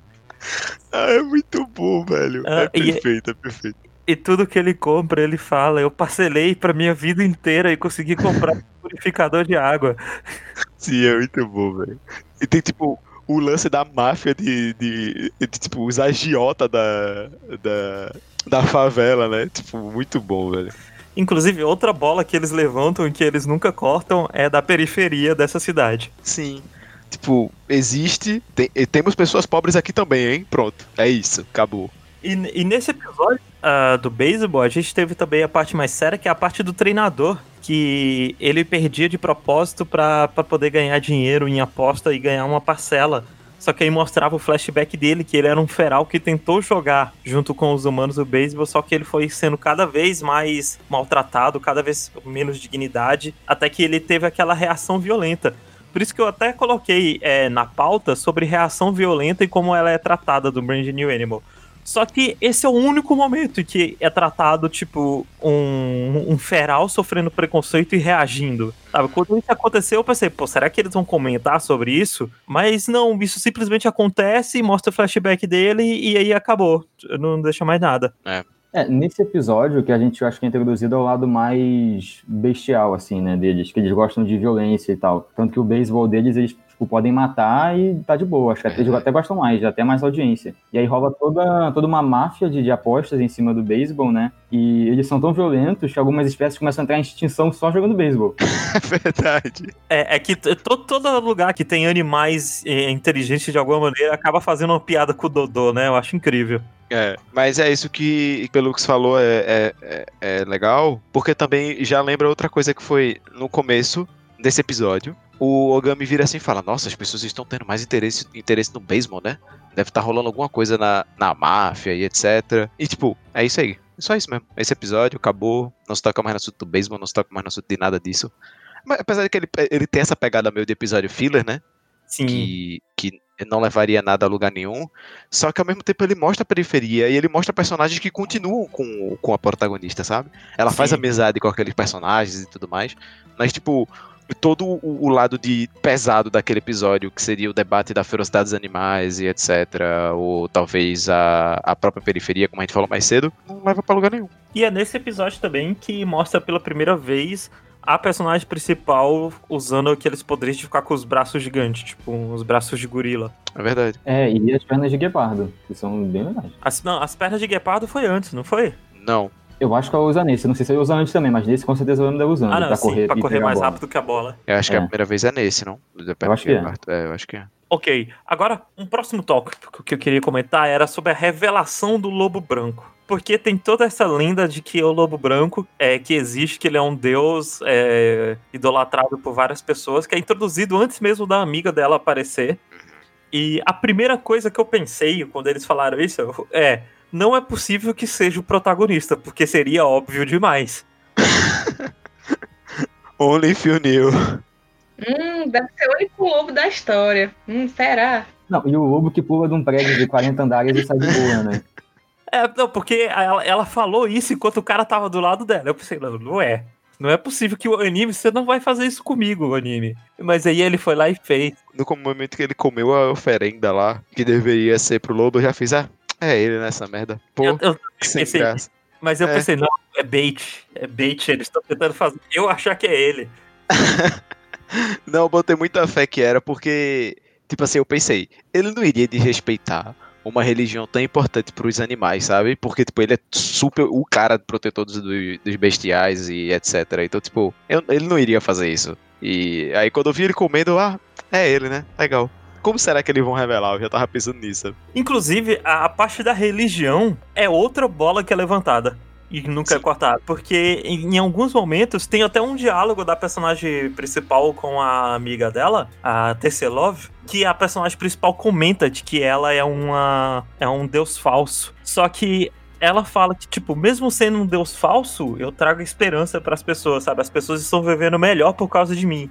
ah, é muito bom, velho. Ah, é perfeito, é perfeito. E tudo que ele compra, ele fala: Eu parcelei pra minha vida inteira e consegui comprar um purificador de água. Sim, é muito bom, velho. E tem tipo o lance da máfia de, de, de, tipo, os agiota da, da, da favela, né? Tipo, muito bom, velho. Inclusive, outra bola que eles levantam e que eles nunca cortam é da periferia dessa cidade. Sim. Tipo, existe. Tem, temos pessoas pobres aqui também, hein? Pronto. É isso. Acabou. E, e nesse episódio uh, do beisebol, a gente teve também a parte mais séria, que é a parte do treinador, que ele perdia de propósito para poder ganhar dinheiro em aposta e ganhar uma parcela. Só que aí mostrava o flashback dele, que ele era um feral que tentou jogar junto com os humanos do beisebol, só que ele foi sendo cada vez mais maltratado, cada vez menos dignidade, até que ele teve aquela reação violenta. Por isso que eu até coloquei é, na pauta sobre reação violenta e como ela é tratada do Brand New Animal. Só que esse é o único momento que é tratado, tipo, um, um feral sofrendo preconceito e reagindo. Sabe? Quando isso aconteceu, eu pensei, pô, será que eles vão comentar sobre isso? Mas não, isso simplesmente acontece, mostra o flashback dele e aí acabou. Não deixa mais nada. É. É, nesse episódio que a gente acho que é introduzido é o lado mais bestial, assim, né, deles, que eles gostam de violência e tal. Tanto que o beisebol deles, eles tipo, podem matar e tá de boa. Acho que até, até gostam mais, já até mais audiência. E aí rola toda, toda uma máfia de, de apostas em cima do beisebol, né? E eles são tão violentos que algumas espécies começam a entrar em extinção só jogando beisebol. É verdade. É, é que todo, todo lugar que tem animais é, inteligentes de alguma maneira acaba fazendo uma piada com o Dodô, né? Eu acho incrível. É, mas é isso que, pelo que você falou, é, é, é, é legal, porque também já lembra outra coisa que foi no começo desse episódio, o Ogami vira assim e fala: Nossa, as pessoas estão tendo mais interesse, interesse no beisebol, né? Deve estar tá rolando alguma coisa na, na máfia e etc. E tipo, é isso aí. É só isso mesmo. Esse episódio acabou. Não se toca mais no assunto do beisebol, não se toca mais no assunto de nada disso. Mas apesar de que ele, ele tem essa pegada meio de episódio filler, né? Sim. Que, que não levaria nada a lugar nenhum. Só que ao mesmo tempo ele mostra a periferia e ele mostra personagens que continuam com, com a protagonista, sabe? Ela Sim. faz amizade com aqueles personagens e tudo mais. Mas, tipo, todo o, o, lado de pesado daquele episódio, que seria o debate da ferocidade dos animais e etc., ou talvez a, a própria periferia, como a gente falou mais cedo, não leva para lugar nenhum. E é nesse episódio também que mostra pela primeira vez a personagem principal usando aqueles poderes de ficar com os braços gigantes, tipo os braços de gorila. É verdade. É, e as pernas de guepardo, que são bem legais. As, não, as pernas de guepardo foi antes, não foi? Não. Eu acho que ela usa nesse, não sei se ela usa antes também, mas nesse com certeza ela anda usando. Ah, não, pra sim, correr, pra correr mais rápido que a bola. Eu acho que É. a primeira vez é nesse, não? Eu acho que é. É, eu acho que é. Ok, agora um próximo tópico que eu queria comentar era sobre a revelação do lobo branco. Porque tem toda essa lenda de que o lobo branco é que existe, que ele é um deus é, idolatrado por várias pessoas, que é introduzido antes mesmo da amiga dela aparecer. E a primeira coisa que eu pensei quando eles falaram isso é: não é possível que seja o protagonista, porque seria óbvio demais. Only Phil New. Hum, deve ser o único lobo da história. Hum, será? Não, e o lobo que pula de um prédio de 40 andares e sai de boa, né? É, não, porque ela, ela falou isso enquanto o cara tava do lado dela. Eu pensei, não, não é. Não é possível que o anime, você não vai fazer isso comigo, o anime. Mas aí ele foi lá e fez. No momento que ele comeu a oferenda lá, que deveria ser pro lobo, eu já fiz, ah, é ele nessa merda. Pô, Eu- eu- sem pensei- graça. mas eu É. pensei, não, é bait. É bait, eles estão tentando fazer. Eu achar que é ele. Não, eu botei muita fé que era porque, tipo assim, eu pensei, ele não iria desrespeitar uma religião tão importante pros animais, sabe? Porque, tipo, ele é super o cara protetor dos, do- dos bestiais e etc. Então, tipo, eu- ele não iria fazer isso. E aí, quando eu vi ele comendo, ah, é ele, né? Legal. Como será que eles vão revelar? Eu já tava pensando nisso. Inclusive, a, a parte da religião é outra bola que é levantada. E nunca é Sim. cortada. Porque em, alguns momentos tem até um diálogo da personagem principal com a amiga dela, a Tesselov, que a personagem principal comenta de que ela é uma é um deus falso. Só que ela fala que, tipo, mesmo sendo um deus falso, eu trago esperança pras pessoas, sabe? As pessoas estão vivendo melhor por causa de mim.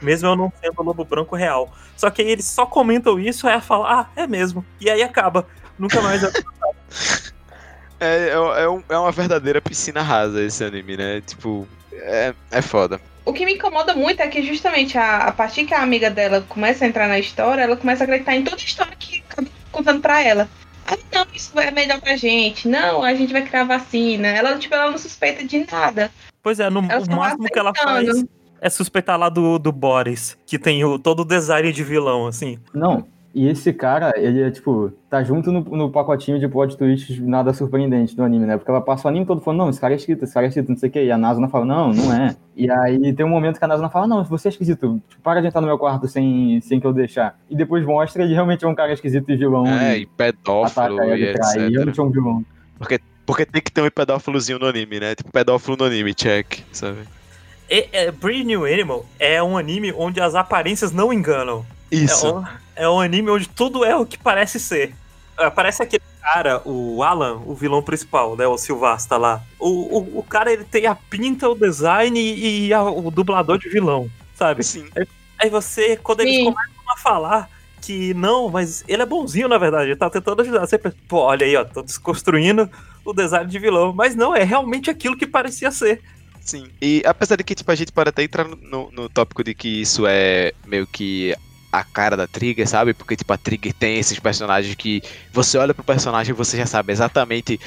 Mesmo eu não sendo o lobo branco real. Só que aí eles só comentam isso, aí ela fala, ah, é mesmo. E aí acaba. Nunca mais. É, é, é um- é uma verdadeira piscina rasa esse anime, né? Tipo, é, é foda. O que me incomoda muito é que justamente a, a partir que a amiga dela começa a entrar na história, ela começa a acreditar em toda a história que acaba contando pra ela. Ah, não, isso é melhor pra gente. Não, a gente vai criar vacina. Ela, tipo, ela não suspeita de nada. Pois é, no, o máximo que ela faz é suspeitar lá do, do Boris, que tem o, todo o design de vilão, assim. Não, e esse cara, ele é tipo, tá junto no, no pacotinho de plot twists nada surpreendente do anime, né? Porque ela passa o anime todo falando, não, esse cara é esquisito, esse cara é esquisito, não sei o quê. E a Nasuna fala, não, não é. E aí tem um momento que a Nasuna fala, não, você é esquisito, tipo, para de entrar no meu quarto sem, sem que eu deixar. E depois mostra ele realmente é um cara esquisito e vilão. É, e e pedófilo ataca e e trai, e etc. realmente é um vilão. Porque tem que ter um pedófilozinho no anime, né? Tipo, pedófilo no anime, check, sabe? E, é, Brand New Animal é um anime onde as aparências não enganam. Isso. É um, é um anime onde tudo é o que parece ser. É, Parece aquele cara, o Alan, o vilão principal, né? O Silvasta lá. O, o, o cara, ele tem a pinta, o design e, a- o dublador de vilão, sabe? Sim. Aí você, quando eles Sim. começam a falar que não, mas ele é bonzinho, na verdade, ele tá tentando ajudar. Você pensa, pô, olha aí, ó, tô desconstruindo o design de vilão. Mas não, é realmente aquilo que parecia ser. Sim. E apesar de que, tipo, a gente pode até entrar no, no tópico de que isso é meio que a cara da Trigger, sabe? Porque, tipo, a Trigger tem esses personagens que você olha pro personagem e você já sabe exatamente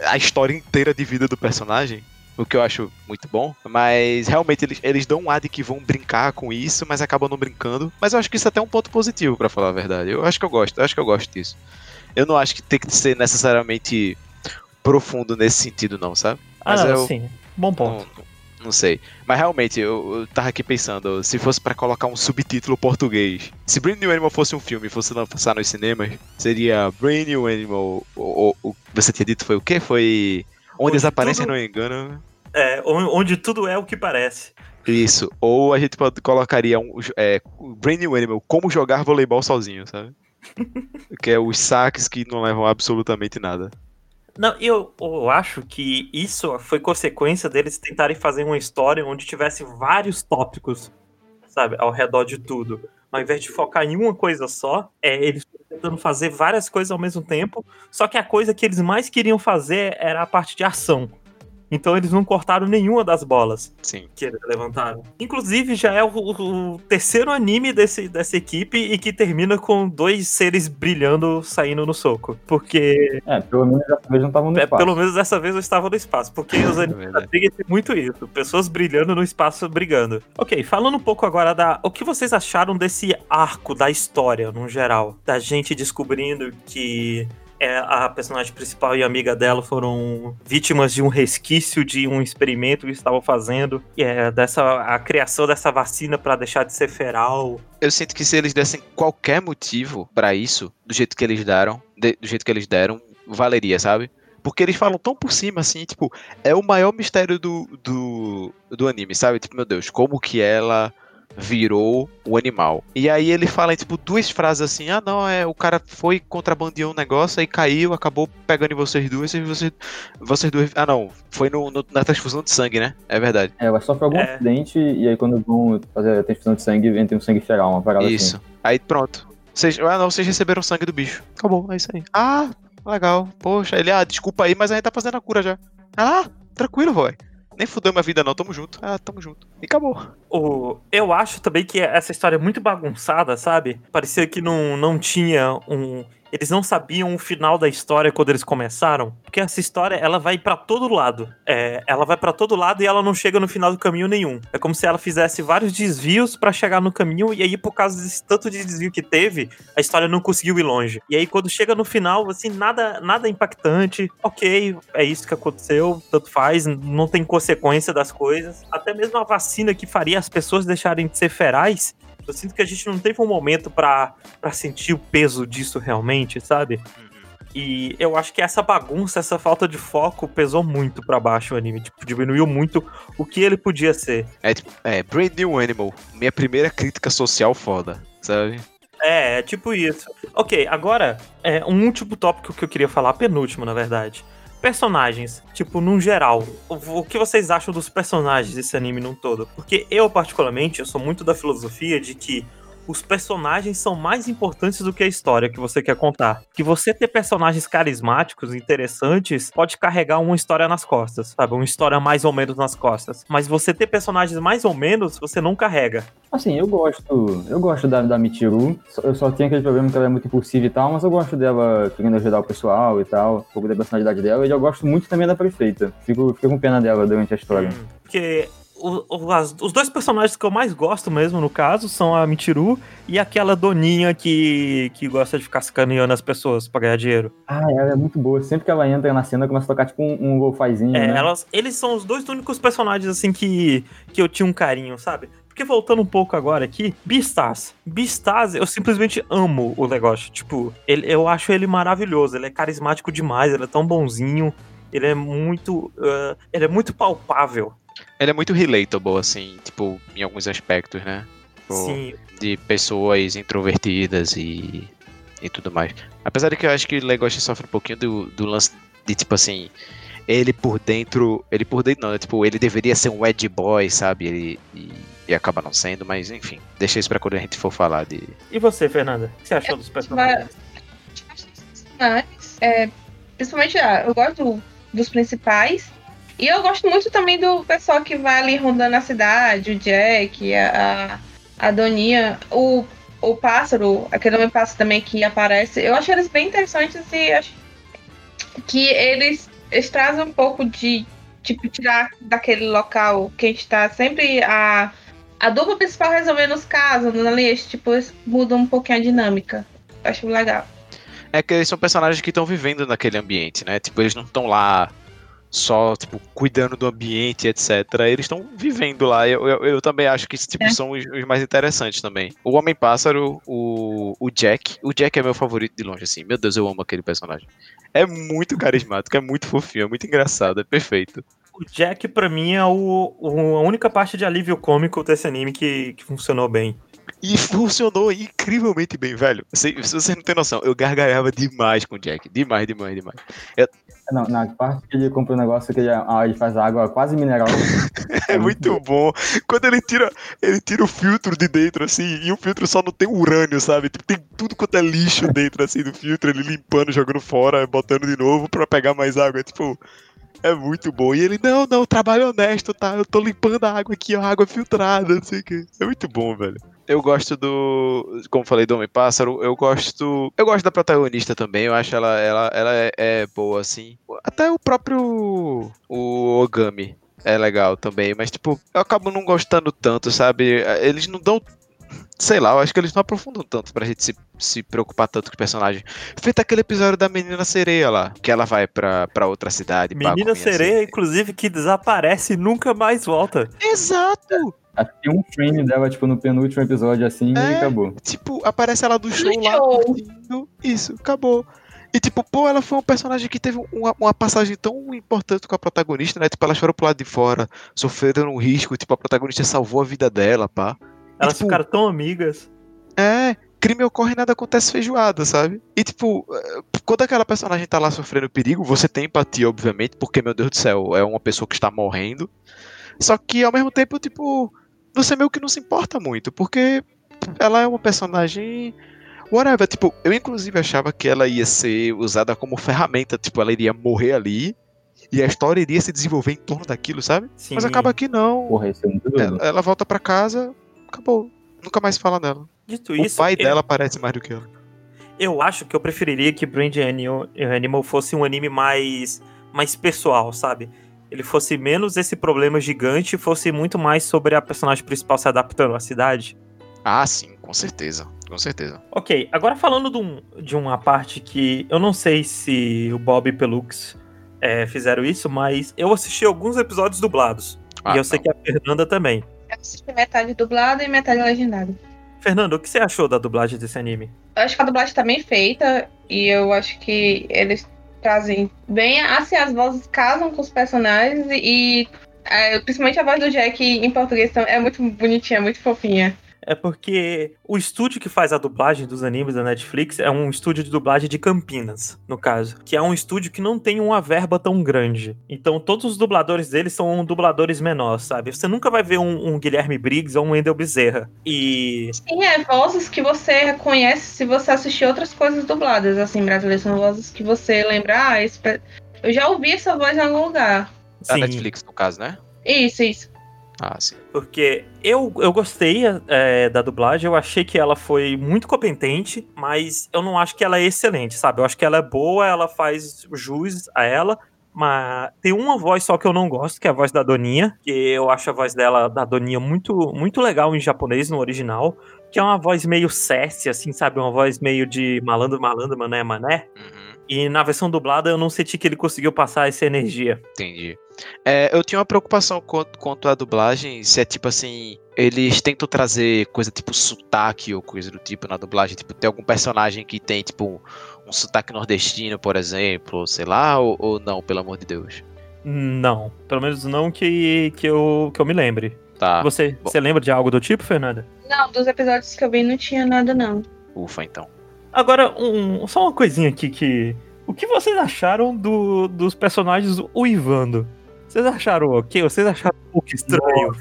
a história inteira de vida do personagem. O que eu acho muito bom. Mas realmente eles, eles dão um ar de que vão brincar com isso, mas acabam não brincando. Mas eu acho que isso é até um ponto positivo, pra falar a verdade. Eu acho que eu gosto, eu acho que eu gosto disso. Eu não acho que tem que ser necessariamente profundo nesse sentido, não, sabe? Mas ah, eu, sim, bom ponto. não, não sei. Mas realmente, eu, eu tava aqui pensando, se fosse pra colocar um subtítulo português. Se Brand New Animal fosse um filme e fosse lançar nos cinemas, seria Brand New Animal. O, o, o- você tinha dito foi o quê? Foi. Onde, Onde as aparências tudo- não enganam. É, on- onde tudo é o que parece. Isso. Ou a gente colocaria um, é, Brand New Animal, como jogar voleibol sozinho, sabe? que é os saques que não levam absolutamente nada. Não, eu, eu acho que isso foi consequência deles tentarem fazer uma história onde tivesse vários tópicos, sabe, ao redor de tudo. Ao invés de focar em uma coisa só, é eles tentando fazer várias coisas ao mesmo tempo. Só que a coisa que eles mais queriam fazer era a parte de ação. Então eles não cortaram nenhuma das bolas Sim. que eles levantaram. Inclusive, já é o, o terceiro anime desse, dessa equipe e que termina com dois seres brilhando saindo no soco. Porque. É, pelo menos dessa vez não estavam no é, espaço. pelo menos dessa vez eu estava no espaço. Porque os animes da Trigger tem muito isso. Pessoas brilhando no espaço brigando. Ok, falando um pouco agora da. O que vocês acharam desse arco da história, no geral? Da gente descobrindo que é, a personagem principal e amiga dela foram vítimas de um resquício de um experimento que estavam fazendo, é dessa a criação dessa vacina para deixar de ser feral. Eu sinto que se eles dessem qualquer motivo para isso, do jeito que eles deram, de, do jeito que eles deram, valeria, sabe? Porque eles falam tão por cima, assim, tipo, é o maior mistério do, do, do anime, sabe? Tipo, meu Deus, como que ela virou o animal. E aí ele fala, tipo, duas frases assim, ah não, é o cara foi contrabandeou um negócio, aí caiu, acabou pegando em vocês duas, e vocês, vocês duas. Ah não, foi no, no, na transfusão de sangue, né? É verdade. É, ela sofre algum É. acidente e aí quando vão fazer a transfusão de sangue, entra um sangue feral, uma parada Isso. assim. Aí pronto. Vocês, ah não, vocês receberam sangue do bicho. Acabou, é isso aí. Ah, legal. Poxa, ele, ah, desculpa aí, mas a gente tá fazendo a cura já. Ah, tranquilo, boy. Nem fudeu minha vida não, tamo junto. Ah, tamo junto. E acabou. O, eu acho também que essa história é muito bagunçada, sabe? Parecia que não, não tinha um. Eles não sabiam o final da história quando eles começaram, porque essa história ela vai pra todo lado. É, ela vai pra todo lado e ela não chega no final do caminho nenhum. É como se ela fizesse vários desvios pra chegar no caminho e aí por causa desse tanto de desvio que teve, a história não conseguiu ir longe. E aí quando chega no final, assim, nada nada impactante. OK, é isso que aconteceu, tanto faz, não tem consequência das coisas. Até mesmo a vacina que faria as pessoas deixarem de ser ferais eu sinto que a gente não teve um momento pra pra sentir o peso disso realmente, sabe? E eu acho que essa bagunça, essa falta de foco pesou muito pra baixo o anime. Tipo, diminuiu muito o que ele podia ser. É tipo, é, Brand New Animal. Minha primeira crítica social foda, sabe? É, é tipo isso. Ok, agora, é, um último tópico que eu queria falar, penúltimo, na verdade. Personagens, tipo, num geral, o, que vocês acham dos personagens desse anime num todo? Porque eu, particularmente, eu sou muito da filosofia de que os personagens são mais importantes do que a história que você quer contar. Que você ter personagens carismáticos, interessantes, pode carregar uma história nas costas, sabe? Uma história mais ou menos nas costas. Mas você ter personagens mais ou menos, você não carrega. Assim, eu gosto. Eu gosto da, da Michiru. Eu só tenho aquele problema que ela é muito impulsiva e tal, mas eu gosto dela querendo ajudar o pessoal e tal, um pouco da personalidade dela. E eu gosto muito também da prefeita. Fico, fico com pena dela durante a história. Hum, Porque o- o- as- os dois personagens que eu mais gosto mesmo, no caso, são a Michiru e aquela doninha que, que gosta de ficar sacaneando as pessoas pra ganhar dinheiro. Ah, ela é muito boa. Sempre que ela entra na cena, começa a tocar tipo um, um É, né? elas, eles são os dois únicos personagens, assim, que, que eu tinha um carinho, sabe? Porque voltando um pouco agora aqui, Beastars. Beastars, eu simplesmente amo o negócio. Tipo, ele, eu acho ele maravilhoso. Ele é carismático demais, ele é tão bonzinho. Ele é muito. ah, ele é muito palpável. Ele é muito relatable, assim, tipo, em alguns aspectos, né? Tipo, Sim, De pessoas introvertidas e, e tudo mais. Apesar de que eu acho que o Legoshi sofre um pouquinho do, do lance de, tipo assim, ele por dentro. Ele por dentro não, né? Tipo, ele deveria ser um Ed Boy, sabe? Ele, e, e acaba não sendo, mas enfim, deixa isso pra quando a gente for falar de. E você, Fernanda? O que você achou dos personagens? personagens, é, principalmente, ah, eu gosto do- dos principais. E eu gosto muito também do pessoal que vai ali rondando a cidade, o Jack, a, a, Doninha, o, o pássaro, aquele homem pássaro também que aparece. Eu acho eles bem interessantes e acho que eles, eles trazem um pouco de, tipo, tirar daquele local que a gente tá sempre a. A dupla principal resolvendo os casos, ali, tipo, eles mudam um pouquinho a dinâmica. Eu acho legal. É que eles são personagens que estão vivendo naquele ambiente, né? Tipo, eles não estão lá só, tipo, cuidando do ambiente, etc. Eles estão vivendo lá. Eu, eu, eu também acho que tipo, É. são os, os mais interessantes também. O Homem-Pássaro, o, o Jack. O Jack é meu favorito de longe, assim. Meu Deus, eu amo aquele personagem. É muito carismático, é muito fofinho, é muito engraçado, é perfeito. O Jack, pra mim, é o, o- a única parte de alívio cômico desse anime que, que funcionou bem. E funcionou incrivelmente bem, velho. Se, se você não tem noção, eu gargalhava demais com o Jack. Demais, demais, demais. Não, na parte que ele compra um negócio que ele, ah, ele faz água quase mineral. É muito bom. Quando ele tira, ele tira o filtro de dentro, assim, e o filtro só não tem urânio, sabe? Tipo, tem tudo quanto é lixo dentro, assim, do filtro, ele limpando, jogando fora, botando de novo pra pegar mais água. É, tipo, É muito bom. E ele, não, não, trabalho honesto, tá? Eu tô limpando a água aqui, ó, água filtrada, não sei o que. É muito bom, velho. Eu gosto do. Como falei do Homem-Pássaro, eu gosto. Eu gosto da protagonista também. Eu acho ela, ela, ela é, é boa, assim. Até o próprio. O Ogami é legal também. Mas, tipo, eu acabo não gostando tanto, sabe? Eles não dão sei lá, eu acho que eles não aprofundam tanto pra gente se, se preocupar tanto com o personagem. Feito aquele episódio da menina sereia lá, que ela vai pra, pra outra cidade. Menina sereia, assim. inclusive, que desaparece e nunca mais volta. Exato! Tem um frame dela, tipo, no penúltimo episódio, assim, é, e acabou. Tipo, aparece ela do show lá. Isso, acabou. E, tipo, pô, ela foi um personagem que teve uma, uma, passagem tão importante com a protagonista, né? Tipo, elas foram pro lado de fora, sofreram um risco, tipo, a protagonista salvou a vida dela, pá. Elas e, tipo, ficaram tão amigas. É, crime ocorre e nada acontece feijoada, sabe? E, tipo, eh, quando aquela personagem tá lá sofrendo perigo, você tem empatia, obviamente, porque, meu Deus do céu, é uma pessoa que está morrendo. Só que, ao mesmo tempo, tipo, você meio que não se importa muito, porque ela é uma personagem. Whatever, tipo, eu inclusive achava que ela ia ser usada como ferramenta, tipo, ela iria morrer ali e a história iria se desenvolver em torno daquilo, sabe? Sim. Mas acaba que não. Porra, isso é. Ela, ela volta para casa, acabou. Nunca mais fala dela. Dito o isso. O pai eu... dela parece mais do que ela. Eu acho que eu preferiria que Brand Animal fosse um anime mais, mais pessoal, sabe? ele fosse menos esse problema gigante e fosse muito mais sobre a personagem principal se adaptando à cidade. Ah, sim, com certeza. Com certeza. Ok, agora falando de, um, de uma parte que eu não sei se o Bob e Pelux é, fizeram isso, mas eu assisti alguns episódios dublados. Ah, e eu sei que a Fernanda também. Assisti metade dublada e metade legendada. Fernando, o que você achou da dublagem desse anime? Eu acho que a dublagem tá bem feita e eu acho que eles trazem bem. Assim, as vozes casam com os personagens e, é, principalmente a voz do Jack em português é muito bonitinha, muito fofinha é porque o estúdio que faz a dublagem dos animes da Netflix é um estúdio de dublagem de Campinas, no caso. Que é um estúdio que não tem uma verba tão grande. Então todos os dubladores deles são dubladores menores, sabe? Você nunca vai ver um, um Guilherme Briggs ou um Wendel Bezerra. E. Sim, é vozes que você reconhece se você assistir outras coisas dubladas, assim, brasileiras. São vozes que você lembra, ah, esse... eu já ouvi essa voz em algum lugar. Da Sim. Netflix, no caso, né? Isso, isso. Ah, sim. Porque eu, eu gostei é, da dublagem, eu achei que ela foi muito competente, mas eu não acho que ela é excelente, sabe? Eu acho que ela é boa, ela faz jus a ela, mas tem uma voz só que eu não gosto, que é a voz da Doninha, que eu acho a voz dela, da Doninha, muito, muito legal em japonês, no original, que é uma voz meio sassy, assim, sabe? Uma voz meio de malandro, malandro, mané, mané. Uhum. E na versão dublada eu não senti que ele conseguiu passar essa energia. Entendi. É, eu tinha uma preocupação quanto, quanto à dublagem, se é tipo assim, eles tentam trazer coisa tipo sotaque ou coisa do tipo na dublagem, tipo, tem algum personagem que tem tipo um sotaque nordestino, por exemplo, sei lá, ou, ou não, pelo amor de Deus? Não, pelo menos não que, que, eu, que eu me lembre. Tá. Você, você lembra de algo do tipo, Fernanda? Não, dos episódios que eu vi não tinha nada, não. Ufa, então. Agora, um, só uma coisinha aqui que. O que vocês acharam do, dos personagens uivando? Vocês acharam ok? Vocês acharam um pouco estranho?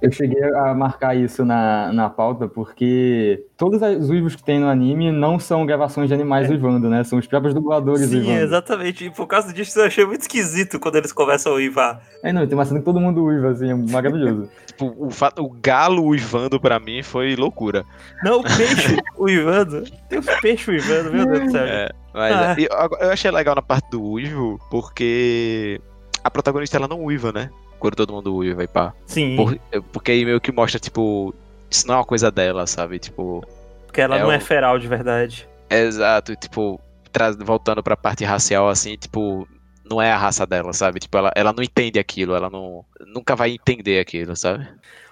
Eu cheguei a marcar isso na, na pauta porque todos os uivos que tem no anime não são gravações de animais é. uivando, né? São os próprios dubladores Sim, uivando. exatamente. E por causa disso eu achei muito esquisito quando eles começam a uivar. É, não, tem uma cena que todo mundo uiva, assim, é maravilhoso. tipo, o, fato, o galo uivando pra mim foi loucura. Não, o peixe uivando. Tem os peixes uivando, meu Deus do céu. É, mas ah. eu, eu achei legal na parte do uivo porque a protagonista ela não uiva, né? Quando todo mundo uiva e pá. Sim. Por, porque aí meio que mostra, tipo, isso não é uma coisa dela, sabe? Tipo. Porque ela é não é feral de verdade. Exato, tipo, traz, voltando pra parte racial, assim, tipo, não é a raça dela, sabe? Tipo, ela, ela não entende aquilo, ela não, nunca vai entender aquilo, sabe?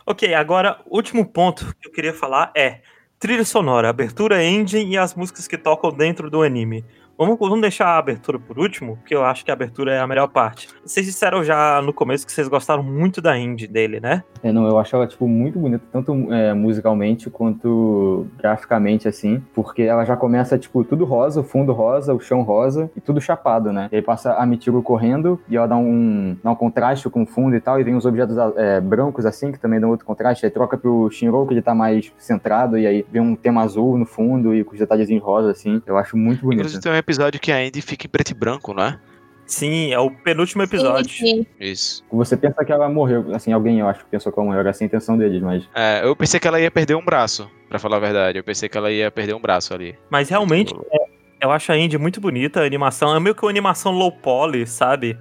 Ok, agora, último ponto que eu queria falar é trilha sonora, abertura engine e as músicas que tocam dentro do anime. Vamos, vamos deixar a abertura por último, porque eu acho que a abertura é a melhor parte. Vocês disseram já no começo que vocês gostaram muito da indie dele, né? É, não, eu acho ela, tipo, muito bonita, tanto é, musicalmente quanto graficamente, assim, porque ela já começa, tipo, tudo rosa, o fundo rosa, o chão rosa e tudo chapado, né? E aí passa a Michiru correndo e ela dá um, dá um contraste com o fundo e tal, e vem os objetos é, brancos, assim, que também dão outro contraste, aí troca pro Shinro, que ele tá mais centrado, e aí vem um tema azul no fundo e com os detalhezinhos rosa, assim, eu acho muito bonito episódio que a Andy fica em preto e branco, não é? Sim, é o penúltimo episódio. Sim, sim. Isso. Você pensa que ela morreu, assim, alguém eu acho que pensou que ela morreu, era essa a intenção deles, mas. É, eu pensei que ela ia perder um braço, para falar a verdade. Eu pensei que ela ia perder um braço ali. Mas realmente, é, eu acho a Indy muito bonita, a animação. É meio que uma animação low poly, sabe?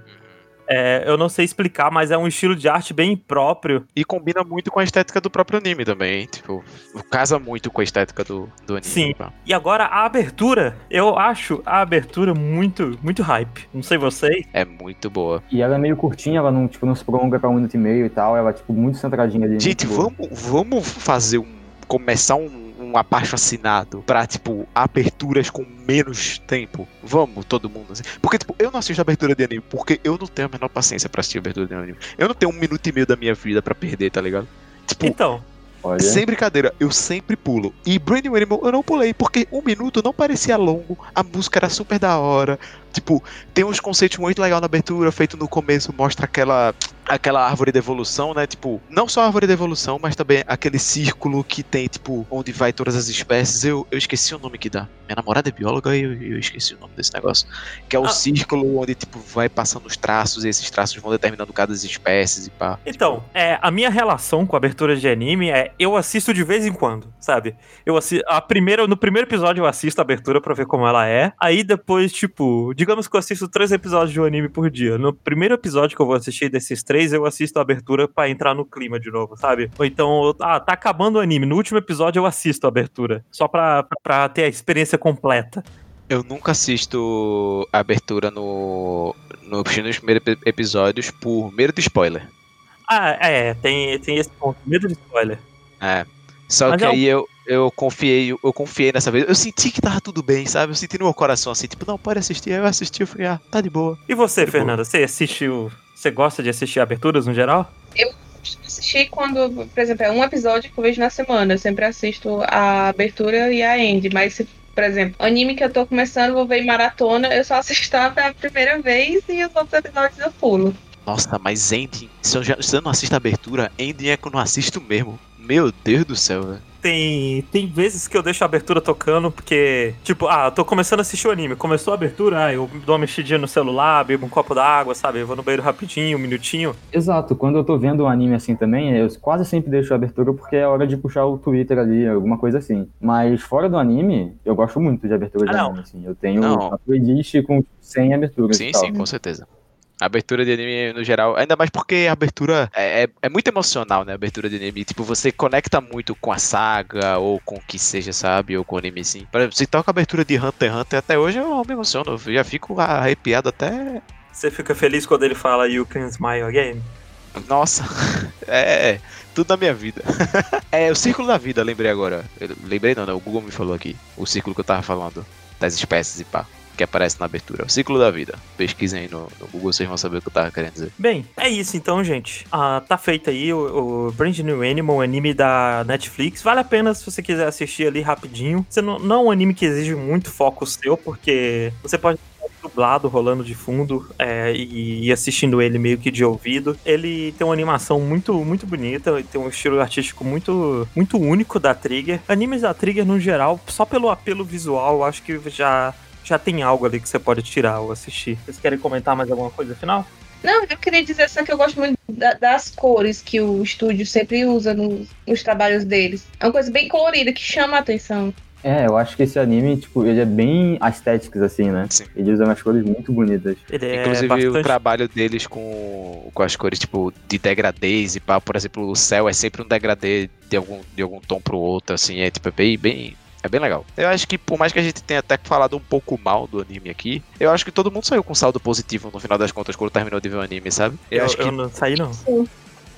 É, eu não sei explicar, mas é um estilo de arte bem próprio. E combina muito com a estética do próprio anime também. Tipo, casa muito com a estética do, do anime. Sim. Tá? E agora a abertura, eu acho a abertura muito, muito hype. Não sei vocês. É muito boa. E ela é meio curtinha, ela não, tipo, não se prolonga pra um minuto e meio e tal. Ela é, tipo, muito centradinha ali. Gente, vamos, vamos fazer um. começar um um abaixo assinado pra, tipo, aberturas com menos tempo. Vamos, todo mundo. Assim. Porque, tipo, eu não assisto abertura de anime, porque eu não tenho a menor paciência pra assistir abertura de anime. Eu não tenho um minuto e meio da minha vida pra perder, tá ligado? Tipo, então. Olha. Sem brincadeira, eu sempre pulo. E Brand New Animal eu não pulei, porque um minuto não parecia longo, a música era super da hora. Tipo, tem uns conceitos muito legais na abertura, feito no começo, mostra aquela aquela árvore de evolução, né? Tipo, não só a árvore de evolução, mas também aquele círculo que tem, tipo, onde vai todas as espécies. Eu, eu esqueci o nome que dá. Minha namorada é bióloga e eu, eu esqueci o nome desse negócio. Que é o ah. círculo onde, tipo, vai passando os traços e esses traços vão determinando cada espécies e pá. Então, tipo... é, a minha relação com a abertura de anime é eu assisto de vez em quando, sabe? Eu assisto. A primeira, no primeiro episódio eu assisto a abertura pra ver como ela é. Aí depois, tipo, digamos que eu assisto três episódios de um anime por dia. No primeiro episódio que eu vou assistir desses três, 3 eu assisto a abertura para entrar no clima de novo, sabe? Ou então, ah, tá acabando o anime. No último episódio eu assisto a abertura. Só pra, pra ter a experiência completa. Eu nunca assisto a abertura no, no, nos primeiros episódios por medo de spoiler. Ah, é, tem, tem esse ponto, medo de spoiler. É. Só Mas que é aí eu, eu confiei, eu confiei nessa vez. Eu senti que tava tudo bem, sabe? Eu senti no meu coração assim, tipo, não, pode assistir. Aí eu assisti, eu falei, ah, tá de boa. E você, tá Fernanda, você assistiu você gosta de assistir aberturas no geral? Eu assisti quando, por exemplo, é um episódio que eu vejo na semana. Eu sempre assisto a abertura e a end. Mas se, por exemplo, anime que eu tô começando, vou ver em maratona, eu só assisto a primeira vez e os outros episódios eu pulo. Nossa, mas ending, se eu, já, se eu não assisto a abertura, ending é que eu não assisto mesmo. Meu Deus do céu, velho tem, tem vezes que eu deixo a abertura tocando, porque, tipo, ah, eu tô começando a assistir o anime. Começou a abertura, ah, eu dou uma mexidinha no celular, bebo um copo d'água, sabe? Eu vou no banheiro rapidinho, um minutinho. Exato, quando eu tô vendo um anime assim também, eu quase sempre deixo a abertura porque é hora de puxar o Twitter ali, alguma coisa assim. Mas fora do anime, eu gosto muito de abertura de ah, anime, assim. Eu tenho não. uma playlist com 100 aberturas. Sim, sim, com certeza. A abertura de anime no geral, ainda mais porque a abertura é, é, é, muito emocional, né? A abertura de anime. Tipo, você conecta muito com a saga, ou com o que seja, sabe? Ou com o anime assim. Por exemplo, se toca a abertura de Hunter x Hunter, até hoje eu me emociono. Eu já fico arrepiado até. Você fica feliz quando ele fala You can smile again? Nossa, é, é tudo na minha vida. é o círculo da vida, lembrei agora. Eu lembrei não, não, o Google me falou aqui. O círculo que eu tava falando. Das espécies e pá que aparece na abertura. O ciclo da vida. Pesquisem aí no, no, Google, vocês vão saber o que eu tava querendo dizer. Bem, é isso então, gente. Ah, tá feito aí o, o Brand New Animal, anime da Netflix. Vale a pena se você quiser assistir ali rapidinho. Você não, não é um anime que exige muito foco seu, porque você pode dublado rolando de fundo é, e, assistindo ele meio que de ouvido. Ele tem uma animação muito, muito bonita, tem um estilo artístico muito, muito único da Trigger. Animes da Trigger, no geral, só pelo apelo visual, acho que já já tem algo ali que você pode tirar ou assistir. Vocês querem comentar mais alguma coisa final? Não, eu queria dizer só que eu gosto muito da, das cores que o estúdio sempre usa no, nos trabalhos deles. É uma coisa bem colorida que chama a atenção. É, eu acho que esse anime, tipo, ele é bem estético, assim, né? Sim. Ele usa umas cores muito bonitas. É Inclusive, bastante... o trabalho deles com, com as cores, tipo, de degradês e pá, por exemplo, o céu é sempre um degradê de algum, de algum tom pro outro, assim, é tipo, é bem, bem, é bem legal. Eu acho que, por mais que a gente tenha até falado um pouco mal do anime aqui, eu acho que todo mundo saiu com saldo positivo no final das contas quando terminou de ver o anime, sabe? Eu, eu acho que. Eu não saí, não.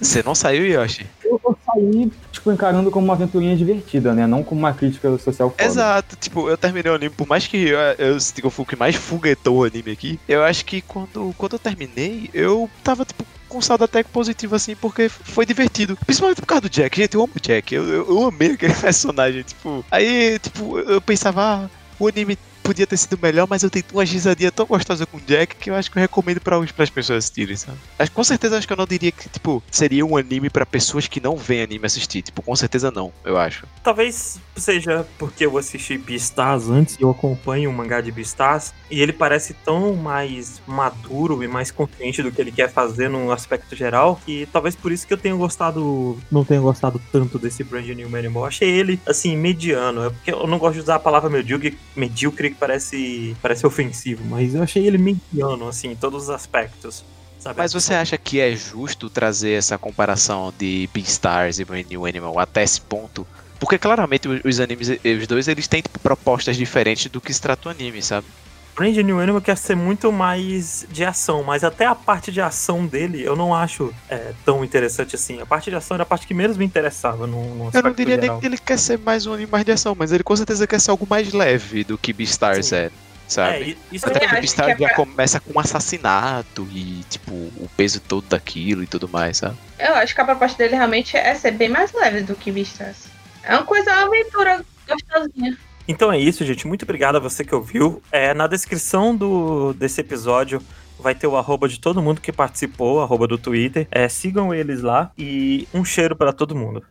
Você não saiu, Yoshi? Eu, eu saí, tipo, encarando como uma aventurinha divertida, né? Não como uma crítica social foda. Exato, tipo, eu terminei o anime, por mais que eu, eu, eu fui o que mais foguetou o anime aqui, eu acho que quando, quando eu terminei, eu tava, tipo, com saldo até positivo, assim, porque foi divertido. Principalmente por causa do Jack. Gente, eu amo o Jack. Eu, eu, eu amei aquele personagem, tipo. Aí, tipo, eu pensava, ah, o anime podia ter sido melhor, mas eu tenho uma gisadinha tão gostosa com o Jack que eu acho que eu recomendo para as pessoas assistirem, sabe? Mas, com certeza acho que eu não diria que, tipo, seria um anime para pessoas que não veem anime assistir. Tipo, com certeza não, eu acho. Talvez seja porque eu assisti Beastars antes e eu acompanho o mangá de Beastars e ele parece tão mais maduro e mais consciente do que ele quer fazer no aspecto geral que talvez por isso que eu tenho gostado, não tenho gostado tanto desse Brand New Animal. Achei ele, assim, mediano. É porque eu não gosto de usar a palavra medíocre, medíocre parece, parece ofensivo, mas eu achei ele mediano, assim, em todos os aspectos. Sabe? Mas você acha que é justo trazer essa comparação de Beastars e New Animal até esse ponto? Porque claramente os animes, os dois, eles têm tipo, propostas diferentes do que se trata o anime, sabe? Brand New Animal quer ser muito mais de ação, mas até a parte de ação dele eu não acho é, tão interessante assim. A parte de ação era a parte que menos me interessava no, no Eu não diria geral. nem que ele quer ser mais um anime mais de ação, mas ele com certeza quer ser algo mais leve do que Beastars Sim. é sabe? É, isso Até porque Beastars é já começa com um assassinato e, tipo, o peso todo daquilo e tudo mais, sabe? Eu acho que a proposta dele realmente é ser bem mais leve do que Beastars. É uma coisa, uma aventura gostosinha. Então é isso, gente. Muito obrigado a você que ouviu. É, na descrição do, desse episódio vai ter o arroba de todo mundo que participou, arroba do Twitter. É, sigam eles lá e um cheiro para todo mundo.